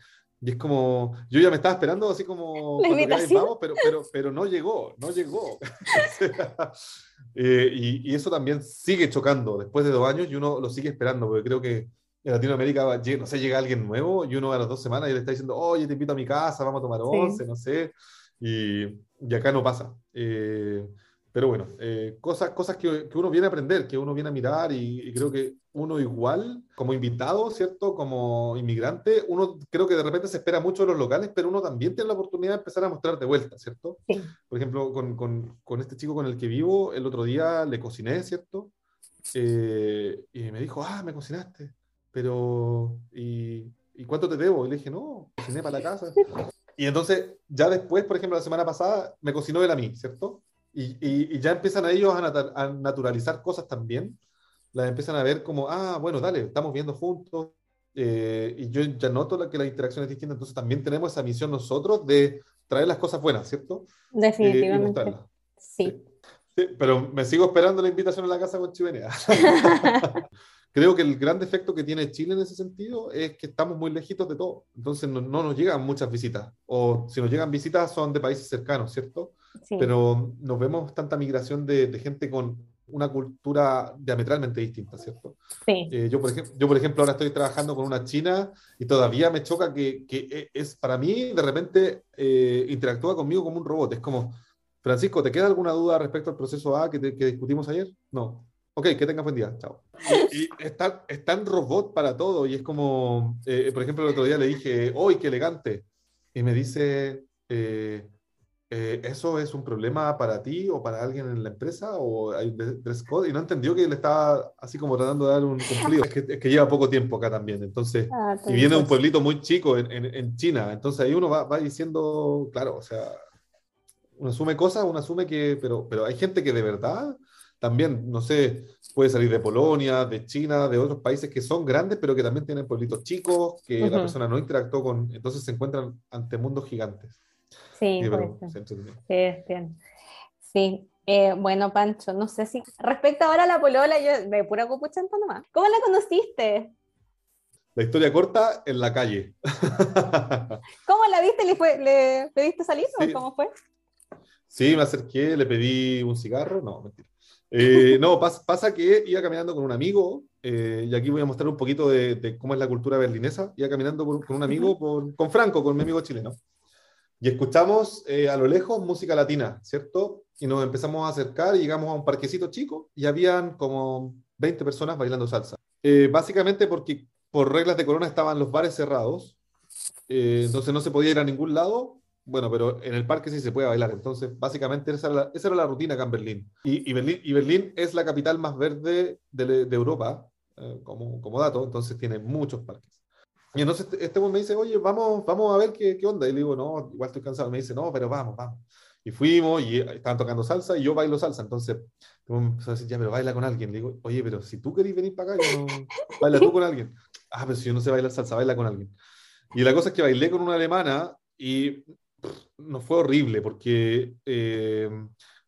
Y es como, yo ya me estaba esperando así como, vamos, pero, pero, pero no llegó, no llegó. eh, y, y, eso también sigue chocando después de dos años y uno lo sigue esperando, porque creo que en Latinoamérica, no sé, llega alguien nuevo y uno a las dos semanas y le está diciendo, oye, te invito a mi casa, vamos a tomar once, sí. no sé. Y, y, acá no pasa. Eh, pero bueno, eh, cosas, cosas que, que, uno viene a aprender, que uno viene a mirar y, y, creo que uno igual, como invitado, ¿cierto? Como inmigrante, uno creo que de repente se espera mucho de los locales, pero uno también tiene la oportunidad de empezar a mostrar de vuelta, ¿cierto? Sí. Por ejemplo, con, con, con, este chico con el que vivo, el otro día le cociné, ¿cierto? Eh, y me dijo, ah, me cocinaste, pero ¿y, ¿y cuánto te debo? Y le dije, no, cociné para la casa. Y entonces, ya después, por ejemplo, la semana pasada, me cocinó él a mí, ¿cierto? Y, y, y, ya empiezan a ellos a, nat a, naturalizar cosas también, las empiezan a ver como, ah, bueno, dale, estamos viendo juntos, eh, y yo ya noto la, que la interacción es distinta, entonces también tenemos esa misión nosotros de traer las cosas buenas, ¿cierto? Definitivamente. Eh, sí. sí. sí. Pero me sigo esperando la invitación a la casa con chimenea. Creo que el gran defecto que tiene Chile en ese sentido es que estamos muy lejitos de todo. Entonces no, no nos llegan muchas visitas. O si nos llegan visitas son de países cercanos, ¿cierto? Sí. Pero nos vemos tanta migración de, de, gente con una cultura diametralmente distinta, ¿cierto? Sí. Eh, yo, por ejemplo, yo, por ejemplo, ahora estoy trabajando con una china y todavía me choca que, que es, para mí, de repente, eh, interactúa conmigo como un robot. Es como, Francisco, ¿te queda alguna duda respecto al proceso A que, te, que discutimos ayer? No. Ok, que tengas buen día, chao. Y, y es, tan, es, tan, robot para todo y es como, eh, por ejemplo, el otro día le dije, ¡hoy qué elegante! Y me dice, eh, eh, ¿eso es un problema para ti o para alguien en la empresa? ¿O hay dress code? Y no entendió que le estaba así como tratando de dar un cumplido. es, que, es que lleva poco tiempo acá también. Entonces, ah, y viene de un pueblito muy chico en, en, en, China. Entonces ahí uno va, va diciendo, claro, o sea, uno asume cosas, uno asume que, pero, pero hay gente que de verdad también, no sé, puede salir de Polonia, de China, de otros países que son grandes, pero que también tienen pueblitos chicos, que uh -huh. la persona no interactuó con, entonces se encuentran ante mundos gigantes. Sí, sí, pero, sí, bien. sí. Eh, bueno, Pancho, no sé si respecto ahora a la polola, yo de pura copuchanta nomás. ¿Cómo la conociste? La historia corta en la calle. ¿Cómo la viste? ¿Le, fue, le pediste salir sí. o cómo fue? Sí, me acerqué, le pedí un cigarro, no, mentira. Eh, no, pasa, pasa, que iba caminando con un amigo, eh, y aquí voy a mostrar un poquito de, de, cómo es la cultura berlinesa, iba caminando con un amigo, por, con Franco, con mi amigo chileno. Y escuchamos eh, a lo lejos música latina, ¿cierto? Y nos empezamos a acercar y llegamos a un parquecito chico y habían como 20 personas bailando salsa. Eh, básicamente porque por reglas de corona estaban los bares cerrados, eh, entonces no se podía ir a ningún lado. Bueno, pero en el parque sí se puede bailar. Entonces, básicamente esa era la, esa era la rutina acá en Berlín. Y, y, Berlín. y Berlín es la capital más verde de, de Europa, eh, como, como dato, entonces tiene muchos parques. Y entonces este, este me dice, oye, vamos, vamos a ver qué, qué onda. Y le digo, no, igual estoy cansado. Me dice, no, pero vamos, vamos. Y fuimos y estaban tocando salsa y yo bailo salsa. Entonces, me empezó a decir, ya, pero baila con alguien. Le digo, oye, pero si tú querés venir para acá, yo no... baila tú con alguien. Ah, pero si yo no sé bailar salsa, baila con alguien. Y la cosa es que bailé con una alemana y pff, no fue horrible porque eh,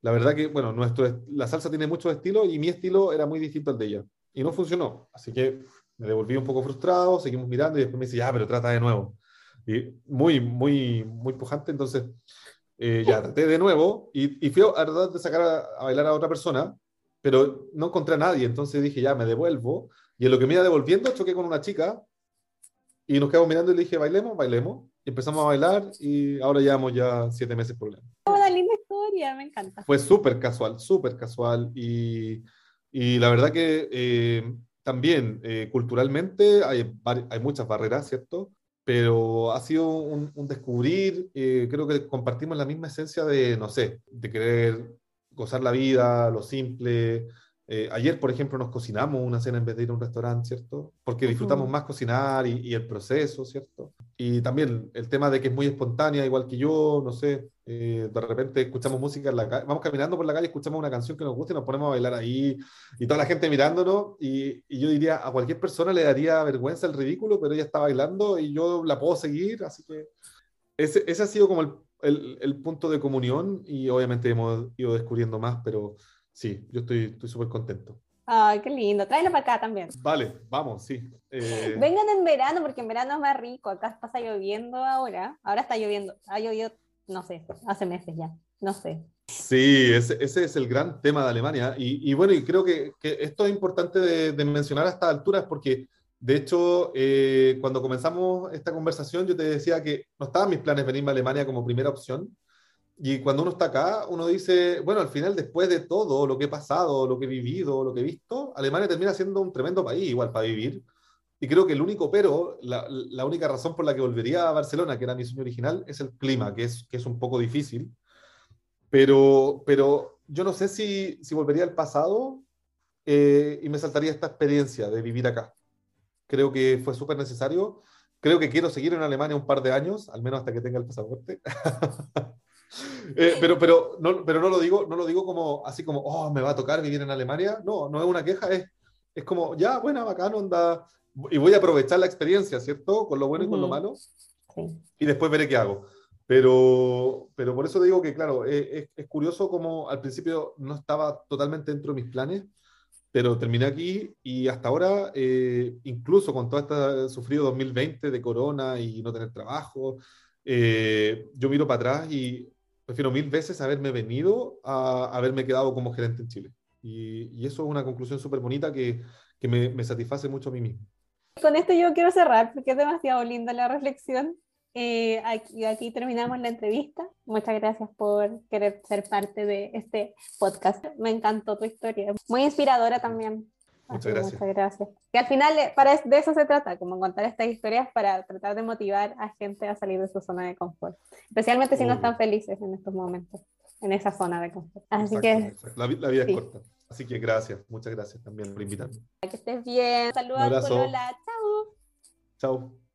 la verdad que, bueno, nuestro, la salsa tiene muchos estilos y mi estilo era muy distinto al de ella. Y no funcionó. Así que me devolví un poco frustrado, seguimos mirando y después me dice, ya, pero trata de nuevo. Y muy, muy, muy pujante. Entonces, eh, ya traté de nuevo y, y fui a tratar de sacar a, a bailar a otra persona, pero no encontré a nadie. Entonces dije, ya, me devuelvo. Y en lo que me iba devolviendo, choqué con una chica y nos quedamos mirando y le dije, bailemos, bailemos. Y empezamos a bailar y ahora llevamos ya siete meses por problema. Una linda historia, me encanta. Fue súper casual, súper casual. Y, y, la verdad que eh, también eh, culturalmente hay, hay muchas barreras, ¿cierto? Pero ha sido un, descubrir, eh, creo que compartimos la misma esencia de, no sé, de querer gozar la vida, lo simple, eh, ayer, por ejemplo, nos cocinamos una cena en vez de ir a un restaurante, ¿cierto? Porque disfrutamos uh -huh. más cocinar y, y, el proceso, ¿cierto? Y también el tema de que es muy espontánea, igual que yo, no sé, eh, de repente escuchamos música en la calle, vamos caminando por la calle, escuchamos una canción que nos gusta y nos ponemos a bailar ahí, y toda la gente mirándonos, y, y yo diría, a cualquier persona le daría vergüenza el ridículo, pero ella está bailando y yo la puedo seguir, así que ese, ese ha sido como el, el, el punto de comunión, y obviamente hemos ido descubriendo más, pero sí, yo estoy súper contento. Ay, qué lindo. Tráelo para acá también. Vale, vamos, sí. Eh... Vengan en verano, porque en verano es más rico. Acá pasa lloviendo ahora. Ahora está lloviendo. Ha llovido, no sé, hace meses ya. No sé. Sí, ese, ese es el gran tema de Alemania. Y, y bueno, y creo que, que, esto es importante de, de mencionar a estas alturas porque, de hecho, eh, cuando comenzamos esta conversación, yo te decía que no estaban mis planes venirme a Alemania como primera opción y cuando uno está acá, uno dice, bueno, al final, después de todo lo que he pasado, lo que he vivido, lo que he visto, Alemania termina siendo un tremendo país igual para vivir. Y creo que el único pero, la, la, única razón por la que volvería a Barcelona, que era mi sueño original, es el clima, que es, que es un poco difícil. Pero, pero yo no sé si, si volvería al pasado eh, y me saltaría esta experiencia de vivir acá. Creo que fue súper necesario. Creo que quiero seguir en Alemania un par de años, al menos hasta que tenga el pasaporte. Eh, pero, pero, no, pero no lo digo, no lo digo como así como, oh, me va a tocar vivir en Alemania. No, no es una queja, es, es como, ya, buena, bacán, onda. Y voy a aprovechar la experiencia, ¿cierto? Con lo bueno y con lo malo. Sí. Y después veré qué hago. Pero, pero por eso digo que, claro, es, es, es curioso como al principio no estaba totalmente dentro de mis planes, pero terminé aquí y hasta ahora, eh, incluso con todo este sufrido 2020 de corona y no tener trabajo, eh, yo miro para atrás y prefiero mil veces haberme venido a haberme quedado como gerente en Chile. Y, y eso es una conclusión súper bonita que, que me, me, satisface mucho a mí mismo. Con esto yo quiero cerrar porque es demasiado linda la reflexión. Eh, aquí, aquí, terminamos la entrevista. Muchas gracias por querer ser parte de este podcast. Me encantó tu historia. Muy inspiradora también. Muchas gracias. Muchas gracias. Que al final para, de eso se trata, como contar estas historias para tratar de motivar a gente a salir de su zona de confort, especialmente si no están felices en estos momentos, en esa zona de confort. Así exacto, que. La, la, vida sí. es corta. Así que gracias, muchas gracias también por invitarme. Que estés bien. Saludos a Lola. Chao. Chao.